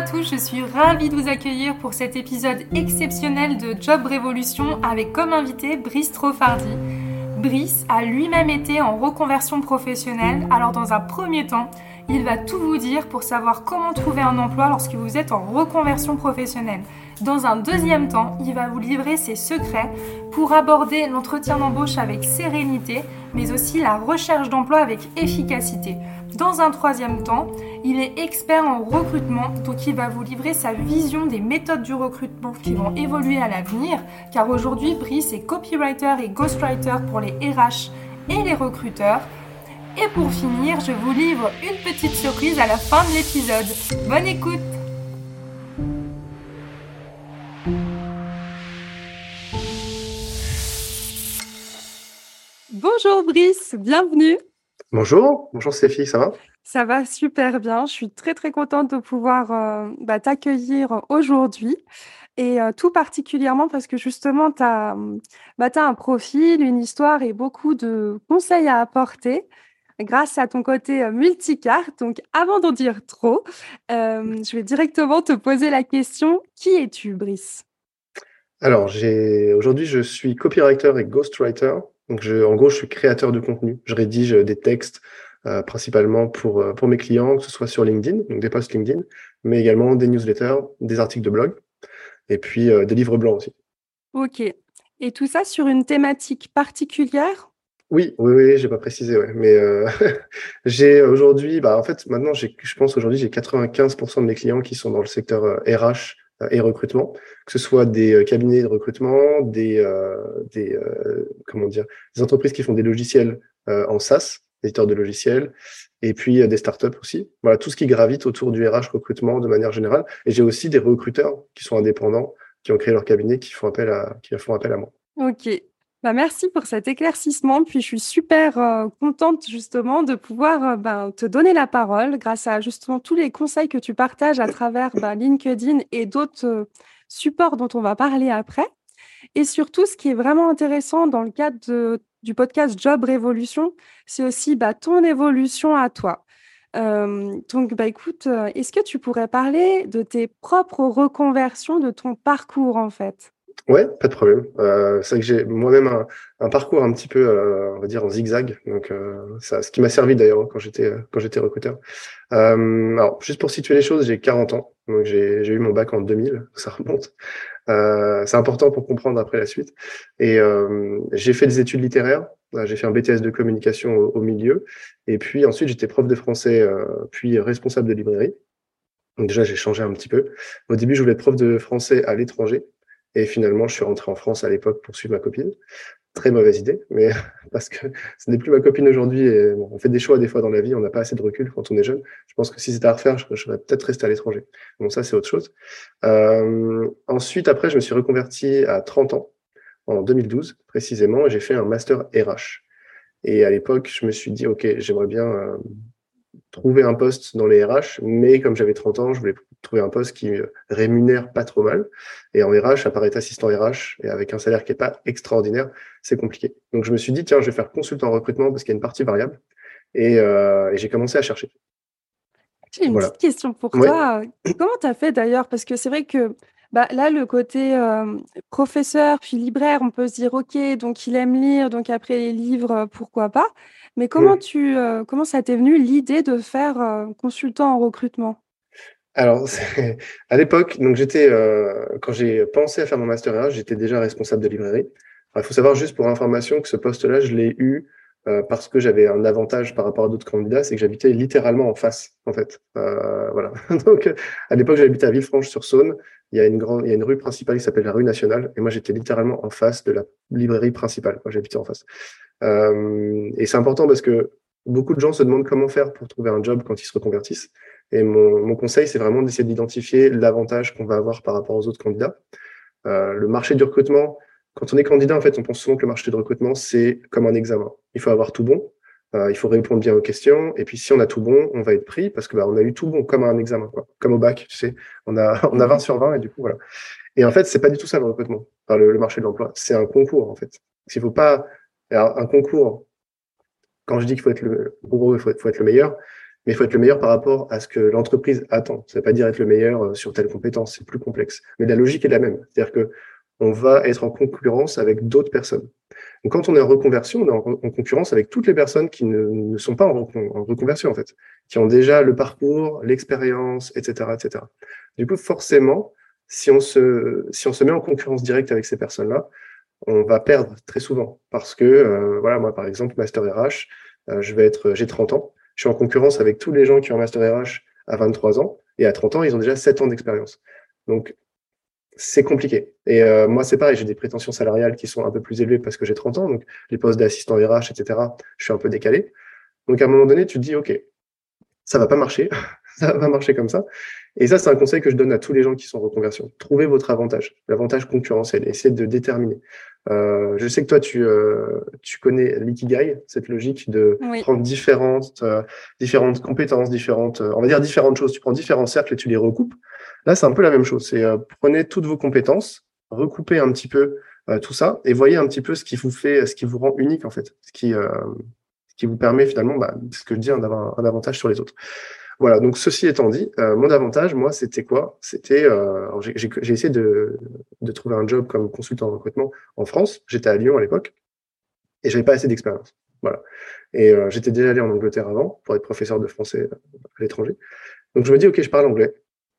à tous, je suis ravie de vous accueillir pour cet épisode exceptionnel de Job Révolution avec comme invité Brice Trofardi. Brice a lui-même été en reconversion professionnelle, alors dans un premier temps, il va tout vous dire pour savoir comment trouver un emploi lorsque vous êtes en reconversion professionnelle. Dans un deuxième temps, il va vous livrer ses secrets pour aborder l'entretien d'embauche avec sérénité, mais aussi la recherche d'emploi avec efficacité. Dans un troisième temps, il est expert en recrutement, donc il va vous livrer sa vision des méthodes du recrutement qui vont évoluer à l'avenir, car aujourd'hui Brice est copywriter et ghostwriter pour les RH et les recruteurs. Et pour finir, je vous livre une petite surprise à la fin de l'épisode. Bonne écoute Bonjour Brice, bienvenue Bonjour, bonjour Stéphie, ça va? Ça va super bien. Je suis très très contente de pouvoir euh, bah, t'accueillir aujourd'hui. Et euh, tout particulièrement parce que justement, tu as, bah, un profil, une histoire et beaucoup de conseils à apporter grâce à ton côté euh, multicarte. Donc avant d'en dire trop, je vais directement te poser la question, qui es-tu Brice? Alors, aujourd'hui, je suis copywriter et ghostwriter. Donc, je, en gros, je suis créateur de contenu. Je rédige des textes euh, principalement pour, euh, pour mes clients, que ce soit sur LinkedIn, donc des posts LinkedIn, mais également des newsletters, des articles de blog, et puis euh, des livres blancs aussi. Ok. Et tout ça sur une thématique particulière? Oui, oui, oui, j'ai pas précisé, ouais. Mais j'ai aujourd'hui, bah, en fait, maintenant, je pense aujourd'hui, j'ai 95% de mes clients qui sont dans le secteur RH et recrutement, que ce soit des euh, cabinets de recrutement, des, euh, des euh, comment dire, des entreprises qui font des logiciels en SaaS, éditeurs de logiciels, et puis des startups aussi. Voilà, tout ce qui gravite autour du RH recrutement de manière générale. Et j'ai aussi des recruteurs qui sont indépendants, qui ont créé leur cabinet, qui font appel à, qui font appel à moi. Ok, bah, merci pour cet éclaircissement. Puis je suis super euh, contente justement de pouvoir euh, ben, te donner la parole grâce à justement tous les conseils que tu partages à travers ben, LinkedIn et d'autres euh, supports dont on va parler après. Et surtout, ce qui est vraiment intéressant dans le cadre du podcast Job Révolution, c'est aussi bah, ton évolution à toi. donc, bah, écoute, est-ce que tu pourrais parler de tes propres reconversions, de ton parcours en fait? Ouais, pas de problème. Euh, c'est vrai que j'ai moi-même un, un, parcours un petit peu, euh, on va dire, en zigzag. Donc, euh, ça, ce qui m'a servi d'ailleurs quand j'étais quand j'étais recruteur. Euh, alors, juste pour situer les choses, j'ai 40 ans. Donc, j'ai eu mon bac en 2000. Ça remonte. Euh, c'est important pour comprendre après la suite. Et euh, j'ai fait des études littéraires. J'ai fait un BTS de communication au, au milieu. Et puis ensuite, j'étais prof de français, puis responsable de librairie. Donc déjà, j'ai changé un petit peu. Au début, je voulais être prof de français à l'étranger. Et finalement, je suis rentré en France à l'époque pour suivre ma copine. Très mauvaise idée, mais parce que ce n'est plus ma copine aujourd'hui. Et on fait des choix des fois dans la vie, on n'a pas assez de recul quand on est jeune. Je pense que si c'était à refaire, je, serais peut-être resté à l'étranger. Bon, ça, c'est autre chose. Euh, ensuite, après, je me suis reconverti à 30 ans, en 2012 précisément, et j'ai fait un master RH. Et à l'époque, je me suis dit, OK, j'aimerais bien euh, trouver un poste dans les RH, mais comme j'avais 30 ans, je voulais trouver un poste qui rémunère pas trop mal. Et en RH, apparaître assistant RH et avec un salaire qui est pas extraordinaire, c'est compliqué. Donc je me suis dit, tiens, je vais faire consultant en recrutement parce qu'il y a une partie variable. Et, euh, et j'ai commencé à chercher. J'ai une petite question pour toi. Comment tu as fait d'ailleurs? Parce que c'est vrai que bah, là, le côté euh, professeur puis libraire, on peut se dire, OK, donc il aime lire, donc après les livres, pourquoi pas? Mais comment, tu, euh, comment ça t'est venu l'idée de faire euh, consultant en recrutement? Alors, à l'époque, donc j'étais, euh, quand j'ai pensé à faire mon master j'étais déjà responsable de librairie. Il faut savoir juste pour information que ce poste-là, je l'ai eu euh, parce que j'avais un avantage par rapport à d'autres candidats, c'est que j'habitais littéralement en face, en fait. Euh, voilà. Donc, à l'époque, j'habitais à Villefranche-sur-Saône. Il y a une grande, il y a une rue principale qui s'appelle la rue nationale, et moi, j'étais littéralement en face de la librairie principale. J'habitais en face. Euh, et c'est important parce que beaucoup de gens se demandent comment faire pour trouver un job quand ils se reconvertissent. Et mon, mon conseil, c'est vraiment d'essayer d'identifier l'avantage qu'on va avoir par rapport aux autres candidats. Euh, le marché du recrutement, quand on est candidat, en fait, on pense souvent que le marché de recrutement, c'est comme un examen. Il faut avoir tout bon, euh, il faut répondre bien aux questions, et puis si on a tout bon, on va être pris parce que bah, on a eu tout bon, comme un examen, quoi. comme au bac, tu sais. On a, on a 20 sur 20, et du coup, voilà. Et en fait, c'est pas du tout ça le recrutement, enfin, le, marché de l'emploi. C'est un concours, en fait. Il faut pas. un concours, quand je dis qu'il faut être le, gros, il faut être le meilleur, mais il faut être le meilleur par rapport à ce que l'entreprise attend. Ça ne veut pas dire être le meilleur euh, sur telle compétence, c'est plus complexe. Mais la logique est la même. C'est-à-dire que on va être en concurrence avec d'autres personnes. Donc, quand on est en reconversion, on est en, concurrence avec toutes les personnes qui ne, sont pas en, en, reconversion, en fait, qui ont déjà le parcours, l'expérience, etc., etc. Du coup, forcément, si on se, si on se met en concurrence directe avec ces personnes-là, on va perdre très souvent parce que, euh, voilà, moi, par exemple, Master RH, euh, je vais être, j'ai 30 ans, je suis en concurrence avec tous les gens qui ont un Master RH à 23 ans et à 30 ans, ils ont déjà 7 ans d'expérience. Donc, c'est compliqué. Et euh, moi, c'est pareil, j'ai des prétentions salariales qui sont un peu plus élevées parce que j'ai 30 ans, donc les postes d'assistant RH, etc., je suis un peu décalé. Donc à un moment donné, tu te dis, OK, ça va pas marcher, ça va marcher comme ça. Et ça, c'est un conseil que je donne à tous les gens qui sont en reconversion. Trouvez votre avantage, l'avantage concurrentiel, essayez de déterminer. Euh, je sais que toi, tu, euh, tu connais l'ikigai, cette logique de prendre différentes, euh, différentes compétences, différentes, on va dire différentes choses. Tu prends différents cercles et tu les recoupes. Là, c'est un peu la même chose. C'est euh, prenez toutes vos compétences, recoupez un petit peu euh, tout ça et voyez un petit peu ce qui vous fait, ce qui vous rend unique en fait, ce qui, euh, ce qui vous permet finalement, bah, ce que je dis, d'avoir un, avantage sur les autres. Voilà. Donc ceci étant dit, mon avantage, moi, c'était quoi? C'était, j'ai essayé de, de trouver un job comme consultant en recrutement en France. J'étais à Lyon à l'époque et j'avais pas assez d'expérience. Voilà. Et j'étais déjà allé en Angleterre avant pour être professeur de français à l'étranger. Donc je me dis, ok, je parle anglais.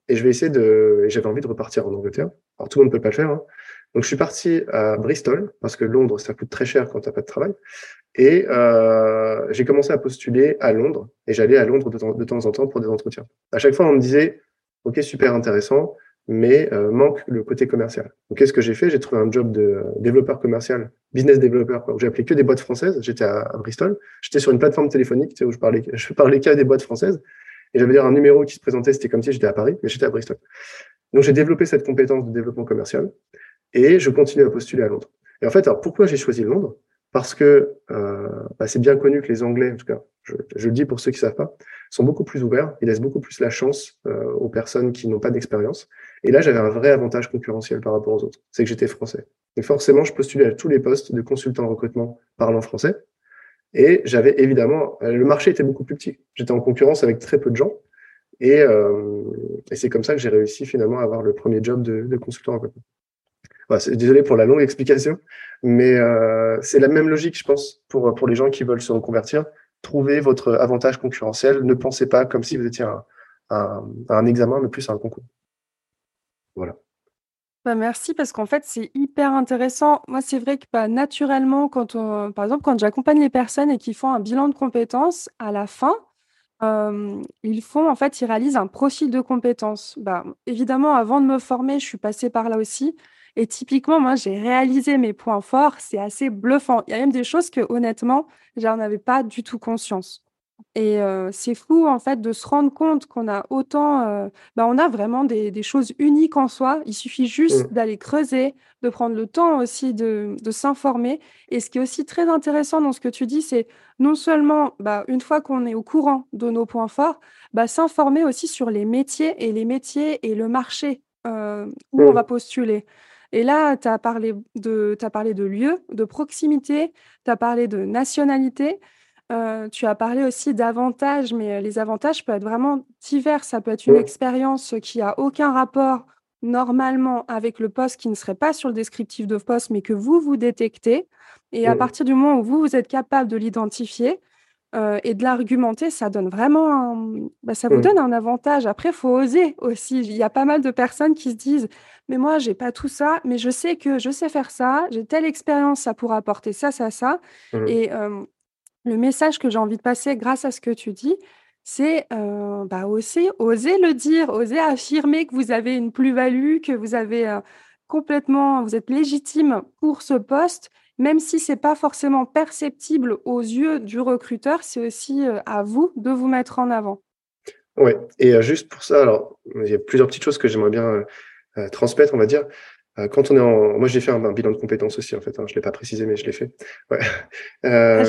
Et je vais essayer de. J'avais envie de repartir en Angleterre. Alors tout le monde ne peut pas le faire. Hein. Donc je suis parti à Bristol parce que Londres ça coûte très cher quand tu n'as pas de travail. Et euh, j'ai commencé à postuler à Londres et j'allais à Londres de temps, en temps pour des entretiens. À chaque fois on me disait ok super intéressant, mais euh, manque le côté commercial. Donc qu'est-ce que j'ai fait? J'ai trouvé un job de développeur commercial, business developer, où j'ai appelé que des boîtes françaises. J'étais à, Bristol. J'étais sur une plateforme téléphonique où je parlais, je parlais qu'à des boîtes françaises. Et j'avais un numéro qui se présentait, c'était comme si j'étais à Paris, mais j'étais à Bristol. Donc j'ai développé cette compétence de développement commercial et je continue à postuler à Londres. Et en fait, alors pourquoi j'ai choisi Londres? Parce que euh, bah, c'est bien connu que les Anglais, en tout cas, je, je, le dis pour ceux qui savent pas, sont beaucoup plus ouverts. Ils laissent beaucoup plus la chance euh, aux personnes qui n'ont pas d'expérience. Et là, j'avais un vrai avantage concurrentiel par rapport aux autres. C'est que j'étais français. Et forcément, je postulais à tous les postes de consultant en recrutement parlant français. Et j'avais évidemment, euh, le marché était beaucoup plus petit. J'étais en concurrence avec très peu de gens. Et, euh, et c'est comme ça que j'ai réussi finalement à avoir le premier job de, de consultant en recrutement. Désolé pour la longue explication, mais euh, c'est la même logique, je pense, pour, pour les gens qui veulent se reconvertir. Trouvez votre avantage concurrentiel. Ne pensez pas comme si vous étiez un, un, un examen, mais plus à un concours. Voilà. Bah, merci parce qu'en fait, c'est hyper intéressant. Moi, c'est vrai que, bah, naturellement, quand on par exemple, quand j'accompagne les personnes et qu'ils font un bilan de compétences, à la fin, ils font en fait, ils réalisent un profil de compétences. Bah, évidemment, avant de me former, je suis passée par là aussi et typiquement, moi, j'ai réalisé mes points forts, c'est assez bluffant. Il y a même des choses que honnêtement, j'en avais pas du tout conscience. Et c'est fou en fait de se rendre compte qu'on a autant, bah, on a vraiment des des choses uniques en soi. Il suffit juste mmh. d'aller creuser, de prendre le temps aussi de de s'informer et ce qui est aussi très intéressant dans ce que tu dis, c'est non seulement, bah, une fois qu'on est au courant de nos points forts, bah, s'informer aussi sur les métiers et les métiers et le marché, où on va mmh. postuler. Et là, tu as parlé de tu parlé de lieu, de proximité, tu as parlé de nationalité. Euh, tu as parlé aussi d'avantages, mais euh, les avantages peuvent être vraiment divers. Ça peut être une expérience qui a aucun rapport normalement avec le poste qui ne serait pas sur le descriptif de poste, mais que vous, vous détectez. Et à partir du moment où vous, vous êtes capable de l'identifier euh, et de l'argumenter, ça donne vraiment un... bah, ça vous donne un avantage. Après, il faut oser aussi. Il y a pas mal de personnes qui se disent, mais moi, j'ai pas tout ça, mais je sais que je sais faire ça, j'ai telle expérience, ça pourra apporter ça, ça, ça. Et le message que j'ai envie de passer grâce à ce que tu dis, c'est, heu, bah, aussi oser le dire, oser affirmer que vous avez une plus-value, que vous avez, complètement vous êtes légitime pour ce poste, même si c'est pas forcément perceptible aux yeux du recruteur, c'est aussi, heu, à vous de vous mettre en avant. Ouais et heu, juste pour ça, alors, il y a plusieurs petites choses que j'aimerais bien, heu, transmettre, on va dire. Quand on est en moi, j'ai fait un un bilan de compétences aussi, en fait, hein, je l'ai pas précisé, mais je l'ai fait. Ouais. Ah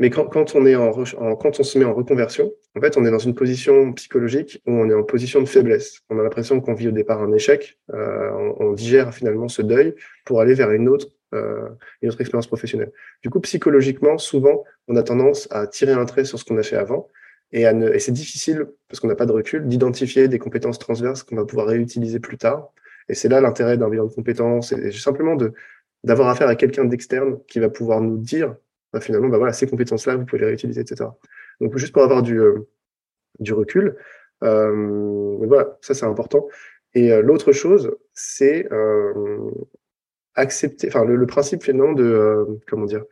mais quand quand on est en quand on se met en reconversion, en fait, on est dans une position psychologique où on est en position de faiblesse. On a l'impression qu'on vit au départ un échec, on digère finalement ce deuil pour aller vers une autre, heu, une autre expérience professionnelle. Du coup, psychologiquement, souvent, on a tendance à tirer un trait sur ce qu'on a fait avant et ne et c'est difficile, parce qu'on n'a pas de recul, d'identifier des compétences transverses qu'on va pouvoir réutiliser plus tard et c'est là l'intérêt d'un bilan de compétences et simplement de d'avoir affaire à quelqu'un d'externe qui va pouvoir nous dire, bah, finalement, bah, voilà, ces compétences-là, vous pouvez les réutiliser, et cetera. Donc juste pour avoir du, heu, du recul, hem, voilà, ça, c'est important et heu, l'autre chose, c'est, hem, accepter enfin, le le principe finalement de, heu, comment dire?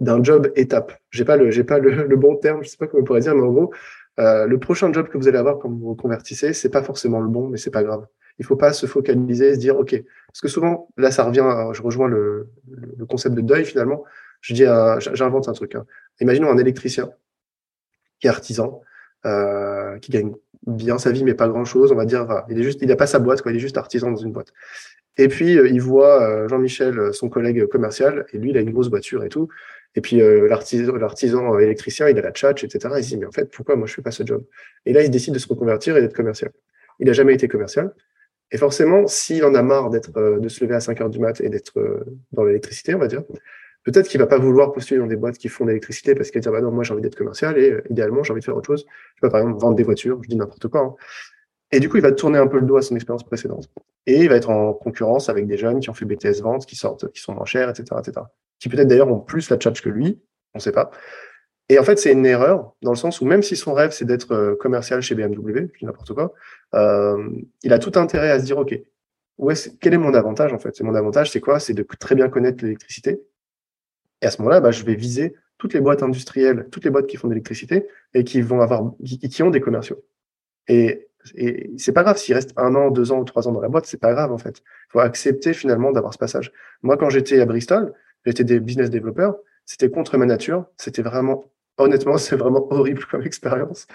D'un job étape. J'ai pas le j'ai pas le le bon terme, je sais pas comment on pourrait dire, mais en gros, heu, le prochain job que vous allez avoir quand vous vous convertissez, c'est pas forcément le bon, mais c'est pas grave. Il faut pas se focaliser et se dire: «OK» parce que souvent, là, ça revient je rejoins le le concept de deuil finalement. Je dis j'invente un truc, hein. Imaginons un électricien qui est artisan, heu, qui gagne bien sa vie, mais pas grand chose, on va dire. Il est juste il a pas sa boîte, quoi, il est juste artisan dans une boîte et puis, heu, il voit, heu, Jean-Michel, son collègue commercial et lui, il a une grosse voiture et tout et puis, l'artisan électricien, il a la tchatch et cetera. Il se dit: «Mais en fait, pourquoi moi je fais pas ce job?» et là, il décide de se reconvertir et d'être commercial. Il a jamais été commercial et forcément, s'il en a marre d'être, de se lever à 5:00 du mat et d'être, dans l'électricité, on va dire, peut-être qu'il va pas vouloir postuler dans des boîtes qui font de l'électricité parce qu'il va dire: «Bah non, moi j'ai envie d'être commercial et heu, idéalement, j'ai envie de faire autre chose». Je sais pas, par exemple, vendre des voitures, je dis n'importe quoi, hein et du coup, il va tourner un peu le dos à son expérience précédente et il va être en concurrence avec des jeunes qui ont fait BTS vente, qui sortent, qui sont moins chers, et cetera, et cetera. Qui peut-être d'ailleurs ont plus la tchatch que lui, on sait pas et en fait, c'est une erreur dans le sens où même si son rêve, c'est d'être, heu, commercial chez BMW, je dis n'importe quoi, hem, il a tout intérêt à se dire: «OK, où est-ce quel est mon avantage en fait?» et mon avantage, c'est quoi? C'est de très bien connaître l'électricité et à ce moment-là, bah, je vais viser toutes les boîtes industrielles, toutes les boîtes qui font de l'électricité et qui vont avoir qui qui ont des commerciaux et et c'est pas grave s'il reste 1 an, 2 ans ou 3 ans dans la boîte, c'est pas grave en fait. Il faut accepter finalement d'avoir ce passage. Moi, quand j'étais à Bristol, j'étais des business développeur, c'était contre ma nature, c'était vraiment honnêtement, c'est vraiment horrible comme expérience.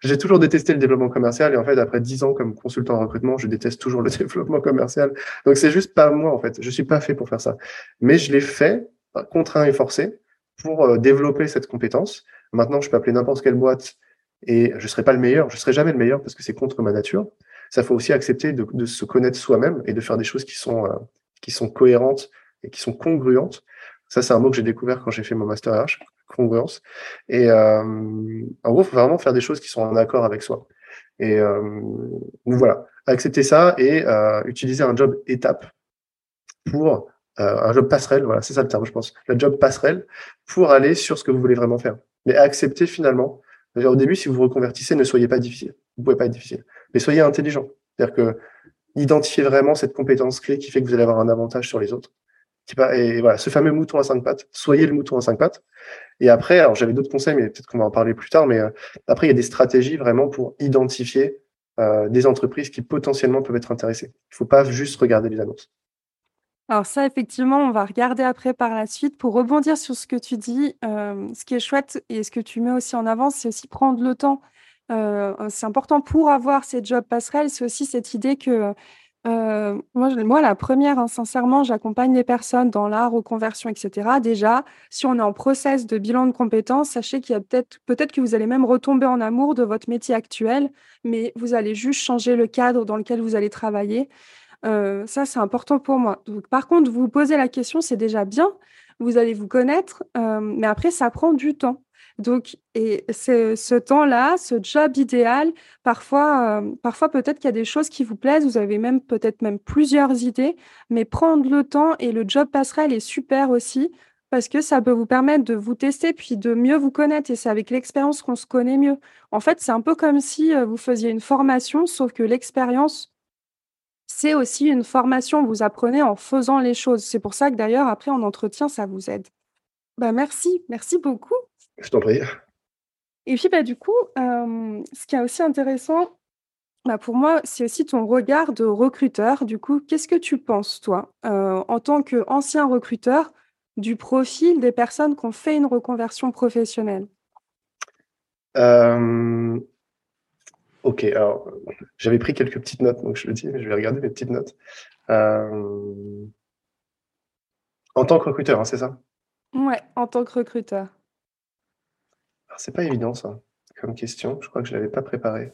J'ai toujours détesté le développement commercial et en fait, après 10 ans comme consultant en recrutement, je déteste toujours le développement commercial. Donc c'est juste pas moi en fait, je suis pas fait pour faire ça. Mais je l'ai fait, contraint et forcé, pour, heu, développer cette compétence. Maintenant, je peux appeler n'importe quelle boîte et je serai pas le meilleur, je serai jamais le meilleur parce que c'est contre ma nature. Ça, faut aussi accepter de se connaître soi-même et de faire des choses qui sont, heu, qui sont cohérentes et qui sont congruentes. Ça, c'est un mot que j'ai découvert quand j'ai fait mon master RH, congruence et hem, en gros, il faut vraiment faire des choses qui sont en accord avec soi et donc voilà, accepter ça et utiliser un job étape pour, un job passerelle, voilà, c'est ça le terme, je pense. Le job passerelle pour aller sur ce que vous voulez vraiment faire. Mais accepter finalement au début, si vous vous reconvertissez, ne soyez pas difficile. Vous pouvez pas être difficile, mais soyez intelligent. C'est-à-dire que identifiez vraiment cette compétence clé qui fait que vous allez avoir un avantage sur les autres. Et voilà, ce fameux mouton à 5 pattes, soyez le mouton à 5 pattes et après, alors j'avais d'autres conseils, mais peut-être qu'on va en parler plus tard, mais heu, après il y a des stratégies vraiment pour identifier, heu, des entreprises qui potentiellement peuvent être intéressées. Il faut pas juste regarder les annonces. Alors ça, effectivement, on va regarder après par la suite. Pour rebondir sur ce que tu dis, hem, ce qui est chouette et ce que tu mets aussi en avant, c'est aussi prendre le temps. Heu, c'est important pour avoir ces jobs passerelles, c'est aussi cette idée que, heu, moi la première, hein, sincèrement, j'accompagne les personnes dans la reconversion et cetera. Déjà, si on est en process de bilan de compétences, sachez qu'il y a peut-être peut-être que vous allez même retomber en amour de votre métier actuel, mais vous allez juste changer le cadre dans lequel vous allez travailler. Heu, ça, c'est important pour moi. Donc par contre, vous posez la question, c'est déjà bien. Vous allez vous connaître, hem, mais après ça prend du temps. Donc et ce temps-là, ce job idéal, parfois, hem, parfois peut-être qu'il y a des choses qui vous plaisent, vous avez même peut-être même plusieurs idées, mais prendre le temps et le job passerelle est super aussi parce que ça peut vous permettre de vous tester puis de mieux vous connaître et c'est avec l'expérience qu'on se connaît mieux. En fait, c'est un peu comme si, vous faisiez une formation sauf que l'expérience c'est aussi une formation, vous apprenez en faisant les choses. C'est pour ça que d'ailleurs après en entretien, ça vous aide. Bah, merci, merci beaucoup. Je t'en prie. Et puis, bah, du coup, hem, ce qui est aussi intéressant, bah, pour moi, c'est aussi ton regard de recruteur. Du coup, qu'est-ce que tu penses, toi, heu, en tant qu'ancien recruteur, du profil des personnes qui ont fait une reconversion professionnelle? Hem, OK, alors, j'avais pris quelques petites notes, donc je le dis, je vais regarder mes petites notes. Hem en tant que recruteur, hein, c'est ça? Ouais, en tant que recruteur. Alors c'est pas évident ça, comme question. Je crois que je l'avais pas préparé.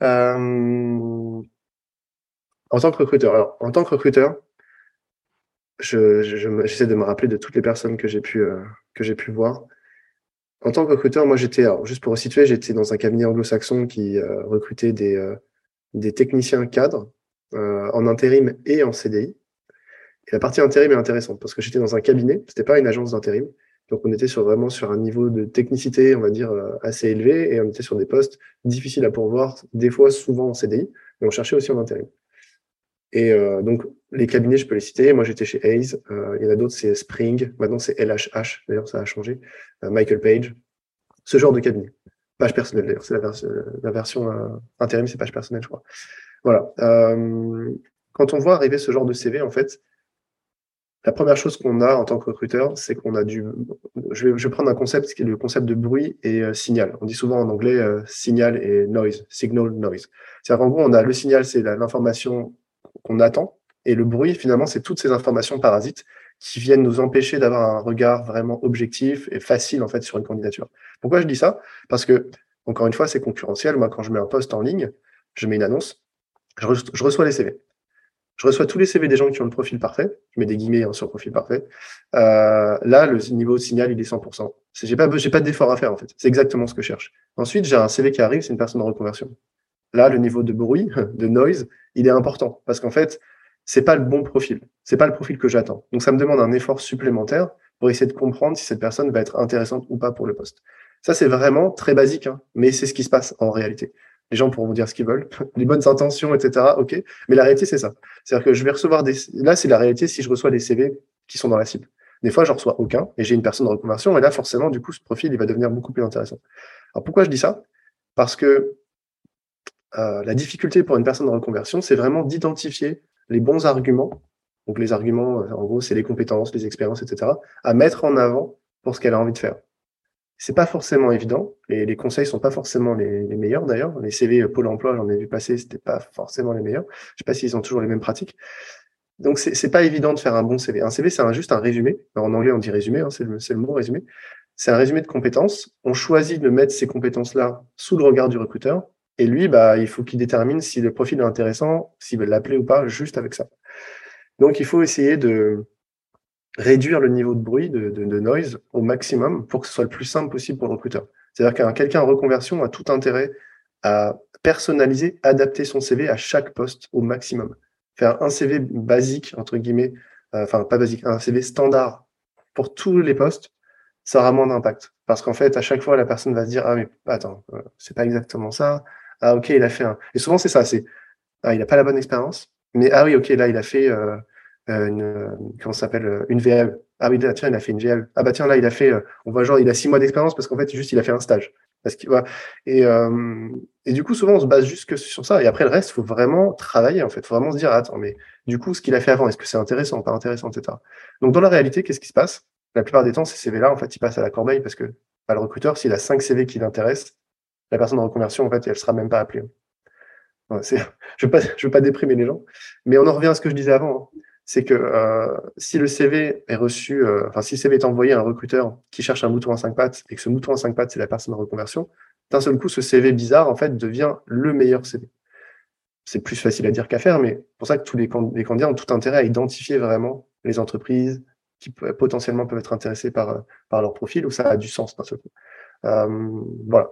Hem, en tant que recruteur alors, en tant que recruteur je je j'essaie de me rappeler de toutes les personnes que j'ai pu, heu, que j'ai pu voir. En tant que recruteur, moi j'étais alors juste pour resituer, j'étais dans un cabinet anglo-saxon qui, heu, recrutait des, heu, des techniciens cadres, heu, en intérim et en CDI. Et la partie intérim est intéressante parce que j'étais dans un cabinet, c'était pas une agence d'intérim. Donc on était vraiment sur un niveau de technicité, on va dire, assez élevé et on était sur des postes difficiles à pourvoir, des fois, souvent en CDI, mais on cherchait aussi en intérim. Et heu, donc les cabinets, je peux les citer. Moi, j'étais chez Hays, heu, il y en a d'autres, c'est Spring, maintenant c'est LHH, d'ailleurs ça a changé, heu, Michael Page, ce genre de cabinet. Page personnelle d'ailleurs, c'est la vers la version, intérim, c'est page personnelle, je crois. Voilà, quand on voit arriver ce genre de CV, en fait la première chose qu'on a en tant que recruteur, c'est qu'on a du je vais je vais prendre un concept qui est le concept de bruit et signal. On dit souvent en anglais, heu, signal et noise, signal, noise. C'est-à-dire qu'en gros, on a le signal, c'est l'information qu'on attend et le bruit, finalement, c'est toutes ces informations parasites qui viennent nous empêcher d'avoir un regard vraiment objectif et facile, en fait, sur une candidature. Pourquoi je dis ça? Parce que, encore une fois, c'est concurrentiel. Moi, quand je mets un poste en ligne, je mets une annonce, je reç je reçois les CV. Je reçois tous les CV des gens qui ont le profil parfait. Je mets des guillemets hein, sur profil parfait. Euh, là, le niveau signal, il est 100%. J'ai pas, pas d'effort à faire en fait. C'est exactement ce que je cherche. Ensuite, j'ai un CV qui arrive, c'est une personne en reconversion. Là, le niveau de bruit, de noise, il est important parce qu'en fait, c'est pas le bon profil. C'est pas le profil que j'attends. Donc, ça me demande un effort supplémentaire pour essayer de comprendre si cette personne va être intéressante ou pas pour le poste. Ça, c'est vraiment très basique, hein, mais c'est ce qui se passe en réalité les gens pourront dire ce qu'ils veulent, les bonnes intentions, etc. Ok, mais la réalité c'est ça. C'est-à-dire que je vais recevoir des. Là, c'est la réalité si je reçois des CV qui sont dans la cible. Des fois, j'en reçois aucun et j'ai une personne de reconversion et là, forcément, du coup, ce profil il va devenir beaucoup plus intéressant. Alors pourquoi je dis ça? Parce que euh, la difficulté pour une personne de reconversion, c'est vraiment d'identifier les bons arguments. Donc les arguments, euh, en gros, c'est les compétences, les expériences, etc. à mettre en avant pour ce qu'elle a envie de faire. C'est pas forcément évident. Les, les conseils sont pas forcément les, meilleurs d'ailleurs. Les CV Pôle Emploi, j'en ai vu passer, c'était pas forcément les meilleurs. Je sais pas s'ils ont toujours les mêmes pratiques. Donc c'est c'est pas évident de faire un bon CV. Un CV, c'est juste un résumé. En anglais, on dit résumé, hein, c'est le, le mot résumé. C'est un résumé de compétences. On choisit de mettre ces compétences-là sous le regard du recruteur. Et lui, bah, il faut qu'il détermine si le profil est intéressant, s'il veut l'appeler ou pas, juste avec ça. Donc il faut essayer de, réduire le niveau de bruit, de, noise au maximum pour que ce soit le plus simple possible pour le recruteur. C'est-à-dire qu'un quelqu'un en reconversion a tout intérêt à personnaliser, adapter son CV à chaque poste au maximum. Faire un CV basique, entre guillemets, euh, enfin pas basique, un CV standard pour tous les postes, ça aura moins d'impact. Parce qu'en fait, à chaque fois, la personne va se dire, ah mais attends, euh, c'est pas exactement ça. Ah ok, il a fait un... Et souvent c'est ça, c'est, ah, il a pas la bonne expérience, mais ah oui, ok, là il a fait... Euh, euh, une, comment s'appelle, euh, une VL. Ah oui, tiens, il a fait une VL. Ah bah tiens, là, il a fait, euh, on voit genre, il a six mois d'expérience parce qu'en fait, juste, il a fait un stage. Parce euh, et du coup, souvent, on se base juste que sur ça. Et après, le reste, il faut vraiment travailler, en fait. Il faut vraiment se dire, attends, mais du coup, ce qu'il a fait avant, est-ce que c'est intéressant, pas intéressant, etc. Donc, dans la réalité, qu'est-ce qui se passe? La plupart des temps, ces CV-là, en fait, ils passent à la corbeille parce que bah, le recruteur, s'il a cinq CV qui l'intéressent, la personne en reconversion, en fait, elle sera même pas appelée. je ne veux, veux pas déprimer les gens, mais on en revient à ce que je disais avant. Hein c'est que euh, si le CV est reçu, euh, enfin si le CV est envoyé à un recruteur qui cherche un mouton à cinq pattes et que ce mouton à cinq pattes c'est la personne en reconversion, d'un seul coup ce CV bizarre en fait devient le meilleur CV. C'est plus facile à dire qu'à faire, mais pour ça que tous les, candidats ont tout intérêt à identifier vraiment les entreprises qui potentiellement peuvent être intéressées par, par leur profil où ça a du sens d'un seul coup. Euh, voilà.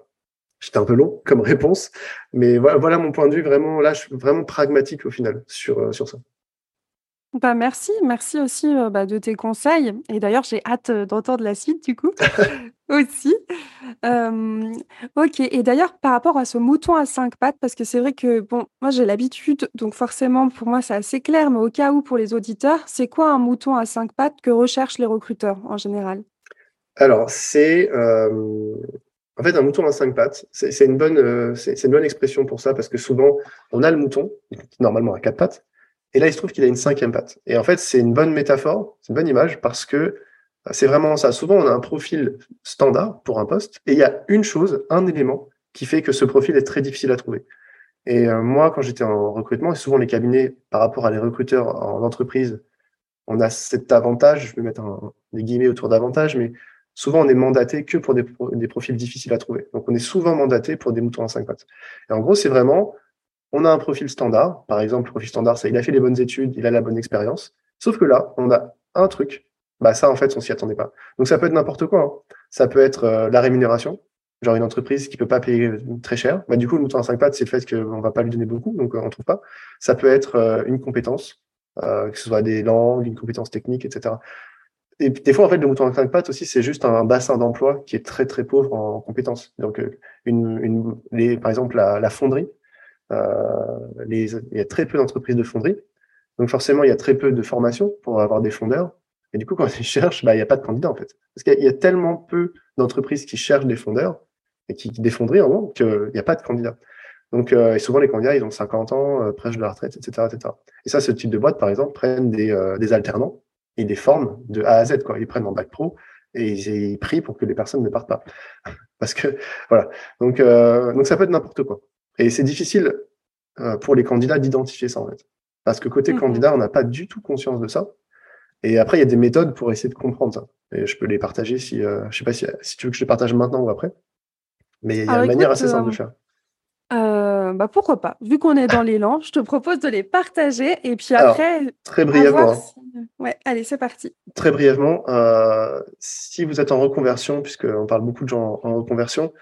J'étais un peu long comme réponse, mais voilà, voilà, mon point de vue vraiment. Là, je suis vraiment pragmatique au final sur, euh, sur ça. Bah, merci, merci aussi, heu, bah, de tes conseils et d'ailleurs j'ai hâte, heu, d'entendre la suite du coup. aussi. OK et d'ailleurs par rapport à ce mouton à 5 pattes, parce que c'est vrai que bon, moi j'ai l'habitude, donc forcément pour moi c'est assez clair, mais au cas où pour les auditeurs, c'est quoi un mouton à 5 pattes que recherchent les recruteurs en général? Alors c'est, en fait un mouton à 5 pattes, c'est une bonne, c'est une bonne expression pour ça parce que souvent on a le mouton, normalement a 4 pattes et là il se trouve qu'il a une cinquième patte et en fait c'est une bonne métaphore, c'est une bonne image parce que c'est vraiment ça. Souvent, on a un profil standard pour un poste et il y a une chose, un élément qui fait que ce profil est très difficile à trouver. Et euh, moi, quand j'étais en recrutement, et souvent les cabinets, par rapport à les recruteurs en entreprise, on a cet avantage, je vais mettre des guillemets autour d'avantage, mais souvent on est mandaté que pour des, profils difficiles à trouver. Donc on est souvent mandaté pour des moutons à cinq pattes. Et en gros, c'est vraiment, on a un profil standard, par exemple, le profil standard, c'est il a fait les bonnes études, il a la bonne expérience, sauf que là, on a un truc bah ça, en fait, on s'y attendait pas. Donc ça peut être n'importe quoi. Hein. Ça peut être euh, la rémunération, genre une entreprise qui peut pas payer euh, très cher. Bah, du coup, le mouton à 5 pattes, c'est le fait qu'on va pas lui donner beaucoup, donc euh, on trouve pas. Ça peut être une compétence, que ce soit des langues, une compétence technique, etc. Et des fois, en fait, le mouton à 5 pattes aussi, c'est juste un bassin d'emploi qui est très très pauvre en compétences. Donc, une, une les, par exemple, la, fonderie, les, il y a très peu d'entreprises de fonderie. Donc forcément, il y a très peu de formation pour avoir des fondeurs. Et du coup, quand ils cherchent, bah, il n'y a pas de candidats, en fait. Parce qu'il y, a tellement peu d'entreprises qui cherchent des fondeurs et qui, qui défenderaient, en gros, qu'il n'y a pas de candidats. Donc, euh, et souvent, les candidats, ils ont 50 ans, euh, de la retraite, etc., etc. Et ça, ce type de boîte, par exemple, prennent des, euh, des alternants et des forment de A à Z, quoi. Ils prennent en bac pro et ils, prient pour que les personnes ne partent pas. Parce que, voilà. Donc, euh, donc ça peut être n'importe quoi. Et c'est difficile euh, pour les candidats d'identifier ça, en fait. Parce que côté mmh candidat, on n'a pas du tout conscience de ça. Et après, il y a des méthodes pour essayer de comprendre ça. Et je peux les partager si, euh, je sais pas si, si tu veux que je les partage maintenant ou après. Mais il y a une manière assez simple de faire. Euh, bah pourquoi pas. Vu qu'on est dans l'élan, je te propose de les partager et puis après. très brièvement. Hein. Ouais, allez, c'est parti. Très brièvement, euh, si vous êtes en reconversion, puisqu'on parle beaucoup de gens en reconversion,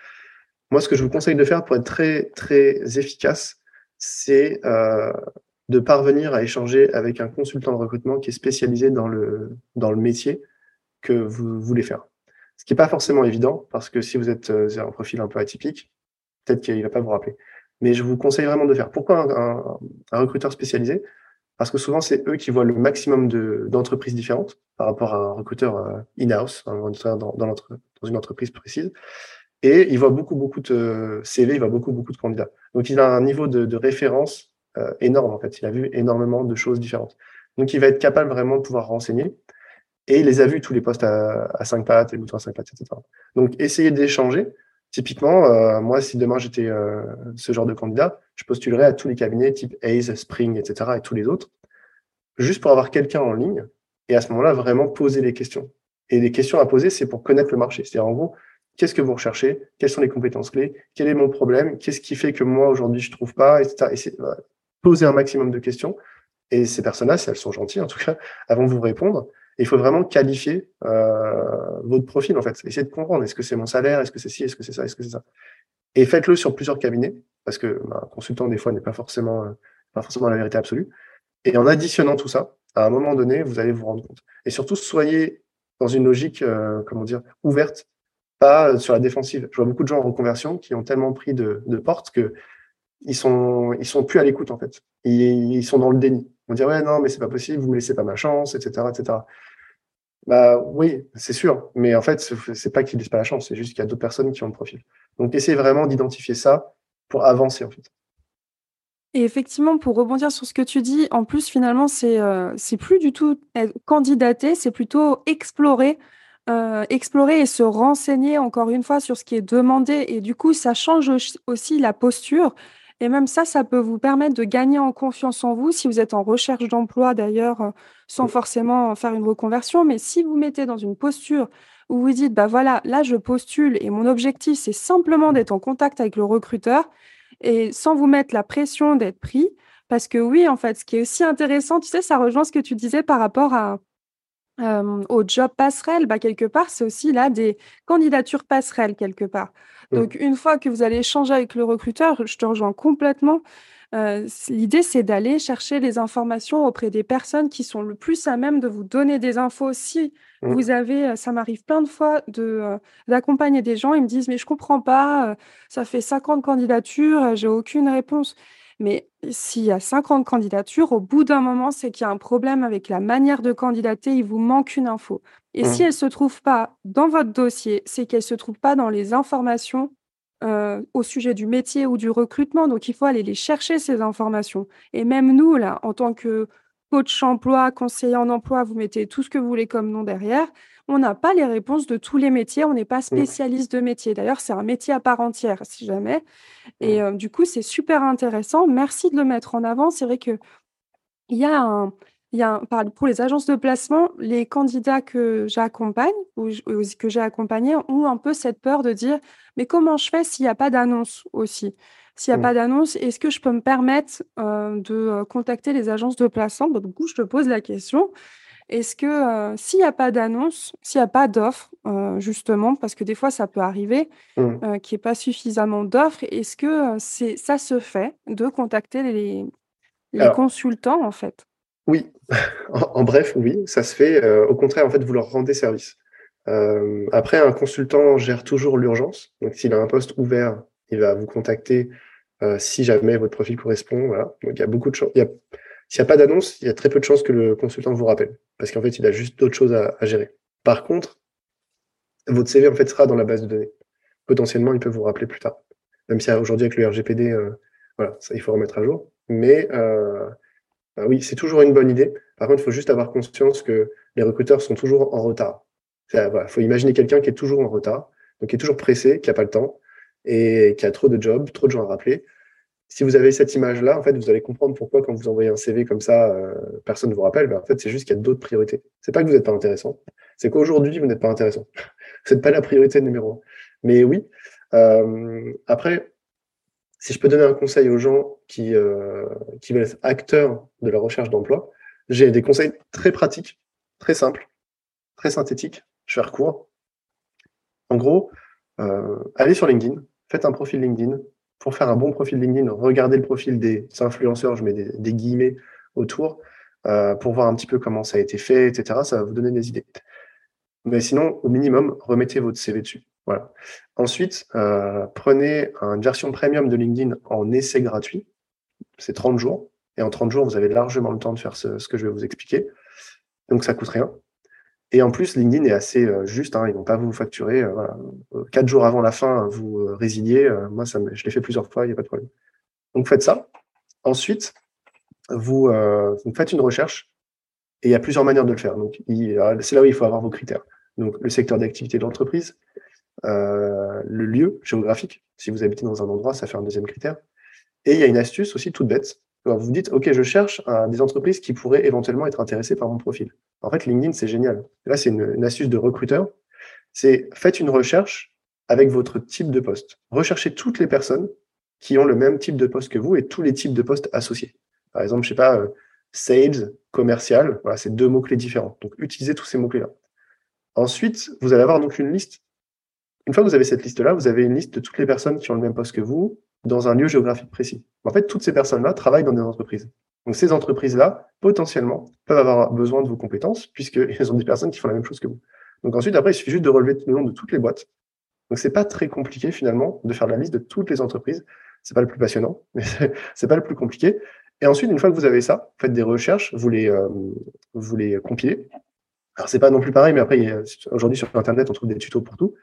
moi, ce que je vous conseille de faire pour être très, très efficace, c'est euh, de parvenir à échanger avec un consultant de recrutement qui est spécialisé dans le, dans le métier que vous voulez faire. Ce qui n'est pas forcément évident, parce que si vous êtes un profil un peu atypique, peut-être qu'il ne va pas vous rappeler. Mais je vous conseille vraiment de faire. Pourquoi un, un, recruteur spécialisé? Parce que souvent, c'est eux qui voient le maximum d'entreprises différentes par rapport à un recruteur euh, in-house, dans, dans, dans, une entreprise précise. Et il voit beaucoup, beaucoup de CV, il voit beaucoup, beaucoup de candidats. Donc, il a un niveau de, de référence euh, énorme en fait. Il a vu énormément de choses différentes. Donc il va être capable vraiment de pouvoir renseigner. Et il les a vus tous les postes à, à 5 pattes, les moutons à 5 pattes, etc. Donc essayer d'échanger. Typiquement, euh, moi, si demain j'étais euh, ce genre de candidat, je postulerais à tous les cabinets type Ace, Spring, etc. et tous les autres, juste pour avoir quelqu'un en ligne et à ce moment-là vraiment poser les questions. Et les questions à poser, c'est pour connaître le marché. C'est-à-dire en gros, qu'est-ce que vous recherchez, quelles sont les compétences clés, quel est mon problème, qu'est-ce qui fait que moi aujourd'hui je trouve pas, etc. Et poser un maximum de questions. Et ces personnes-là, si elles sont gentilles, en tout cas, elles vont vous répondre. Il faut vraiment qualifier euh, votre profil, en fait. Essayez de comprendre. Est-ce que c'est mon salaire? Est-ce que c'est ci? Est-ce que c'est ça? Est-ce que c'est ça? Et faites-le sur plusieurs cabinets, parce que bah, un consultant, des fois, n'est pas forcément, euh, pas forcément la vérité absolue. Et en additionnant tout ça, à un moment donné, vous allez vous rendre compte. Et surtout, soyez dans une logique, euh, comment dire, ouverte, pas sur la défensive. Je vois beaucoup de gens en reconversion qui ont tellement pris de, de portes que ils sont ils sont plus à l'écoute en fait. Ils, ils, sont dans le déni. On dit ouais non mais c'est pas possible, vous me laissez pas ma chance, etc. etc. Bah oui, c'est sûr, mais en fait c'est pas qu'ils laissent pas la chance, c'est juste qu'il y a d'autres personnes qui ont le profil. Donc essayez vraiment d'identifier ça pour avancer en fait. Et effectivement, pour rebondir sur ce que tu dis, en plus finalement c'est euh, plus du tout candidater, c'est plutôt explorer. Euh, explorer et se renseigner encore une fois sur ce qui est demandé et du coup ça change aussi la posture et même ça, ça peut vous permettre de gagner en confiance en vous si vous êtes en recherche d'emploi d'ailleurs, euh, sans forcément faire une reconversion. Mais si vous mettez dans une posture où vous dites, bah voilà, là je postule et mon objectif c'est simplement d'être en contact avec le recruteur et sans vous mettre la pression d'être pris. Parce que oui, en fait, ce qui est aussi intéressant, tu sais, ça rejoint ce que tu disais par rapport à, euh, au job passerelle, bah, quelque part, c'est aussi là des candidatures passerelles quelque part. Mmh. Donc une fois que vous allez échanger avec le recruteur, je te rejoins complètement. l'idée, c'est d'aller chercher les informations auprès des personnes qui sont le plus à même de vous donner des infos. Si mmh. vous avez, ça m'arrive plein de fois de, d'accompagner des gens, ils me disent: «Mais je comprends pas, ça fait 50 candidatures, j'ai aucune réponse». Mais s'il y a 50 candidatures, au bout d'un moment, c'est qu'il y a un problème avec la manière de candidater, il vous manque une info. Et si mmh. elle ne se trouve pas dans votre dossier, c'est qu'elle ne se trouve pas dans les informations au sujet du métier ou du recrutement. Donc, il faut aller les chercher, ces informations. Et même nous, là, en tant que coach emploi, conseiller en emploi, vous mettez tout ce que vous voulez comme nom derrière. On n'a pas les réponses de tous les métiers. On n'est pas mmh. spécialiste de métier. D'ailleurs, c'est un métier à part entière, si jamais. Et mmh. du coup, c'est super intéressant. Merci de le mettre en avant. C'est vrai qu'il y a un, il y a pour les agences de placement, les candidats que j'accompagne ou que j'ai accompagnés ont un peu cette peur de dire: «Mais comment je fais s'il n'y a pas d'annonce aussi? S'il n'y a mmh. pas d'annonce, est-ce que je peux me permettre, de, contacter les agences de placement?» du coup, je te pose la question. Est-ce que, s'il n'y a pas d'annonce, s'il n'y a pas d'offre, justement, parce que des fois ça peut arriver, mmh. qu'il n'y ait pas suffisamment d'offres, est-ce que, c'est ça se fait de contacter les les consultants, en fait? Oui, en, bref, oui, ça se fait. Au contraire, en fait, vous leur rendez service. Après, un consultant gère toujours l'urgence. Donc, s'il a un poste ouvert, il va vous contacter euh, si jamais votre profil correspond. Voilà. Donc, il y a beaucoup de chances. S'il n'y a pas d'annonce, il y a très peu de chances que le consultant vous rappelle. Parce qu'en fait, il a juste d'autres choses à, gérer. Par contre, votre CV, en fait, sera dans la base de données. Potentiellement, il peut vous rappeler plus tard. Même si aujourd'hui, avec le RGPD, ça, il faut remettre à jour. Mais bah oui, c'est toujours une bonne idée. Par contre, il faut juste avoir conscience que les recruteurs sont toujours en retard. Il faut imaginer quelqu'un qui est toujours en retard, donc qui est toujours pressé, qui n'a pas le temps et qui a trop de jobs, trop de gens à rappeler. Si vous avez cette image-là, en fait, vous allez comprendre pourquoi quand vous envoyez un CV comme ça, euh, personne ne vous rappelle. Ben, en fait, c'est juste qu'il y a d'autres priorités. C'est pas que vous n'êtes pas intéressant, c'est qu'aujourd'hui vous n'êtes pas intéressant. vous n'êtes pas la priorité numéro un. Mais oui. Euh, après, si je peux donner un conseil aux gens qui, euh, qui veulent être acteurs de la recherche d'emploi, j'ai des conseils très pratiques, très simples, très synthétiques. Je vais faire court. En gros, euh, allez sur LinkedIn, faites un profil LinkedIn. Pour faire un bon profil LinkedIn, regardez le profil des influenceurs, je mets des, guillemets autour, euh, pour voir un petit peu comment ça a été fait, etc. Ça va vous donner des idées. Mais sinon, au minimum, remettez votre CV dessus. Voilà. Ensuite, euh, prenez une version premium de LinkedIn en essai gratuit. C'est 30 jours. Et en 30 jours, vous avez largement le temps de faire ce, que je vais vous expliquer. Donc, ça coûte rien. Et en plus, LinkedIn est assez euh, juste. Hein, ils vont pas vous facturer. Euh, Quatre jours avant la fin, vous résiliez. moi, ça je l'ai fait plusieurs fois, il n'y a pas de problème. Donc, faites ça. Ensuite, vous, faites une recherche. Et il y a plusieurs manières de le faire. C'est là où il faut avoir vos critères. Donc, le secteur d'activité de l'entreprise, euh, le lieu géographique. Si vous habitez dans un endroit, ça fait un deuxième critère. Et il y a une astuce aussi toute bête. Vous vous dites, OK, je cherche des entreprises qui pourraient éventuellement être intéressées par mon profil. En fait, LinkedIn, c'est génial. Là, c'est une, astuce de recruteur. C'est faites une recherche avec votre type de poste. Recherchez toutes les personnes qui ont le même type de poste que vous et tous les types de postes associés. Par exemple, je sais pas, euh, sales, commercial, voilà, c'est deux mots-clés différents. Donc, utilisez tous ces mots-clés-là. Ensuite, vous allez avoir donc une liste une fois que vous avez cette liste-là, vous avez une liste de toutes les personnes qui ont le même poste que vous dans un lieu géographique précis. En fait, toutes ces personnes-là travaillent dans des entreprises. Donc ces entreprises-là, potentiellement, peuvent avoir besoin de vos compétences puisqu'elles ont des personnes qui font la même chose que vous. Donc ensuite, après, il suffit juste de relever le nom de toutes les boîtes. Donc c'est pas très compliqué finalement de faire la liste de toutes les entreprises. C'est pas le plus passionnant, mais c'est pas le plus compliqué. Et ensuite, une fois que vous avez ça, faites des recherches, vous les, euh, vous les compilez. Alors c'est pas non plus pareil, mais après, aujourd'hui sur Internet, on trouve des tutos pour tout.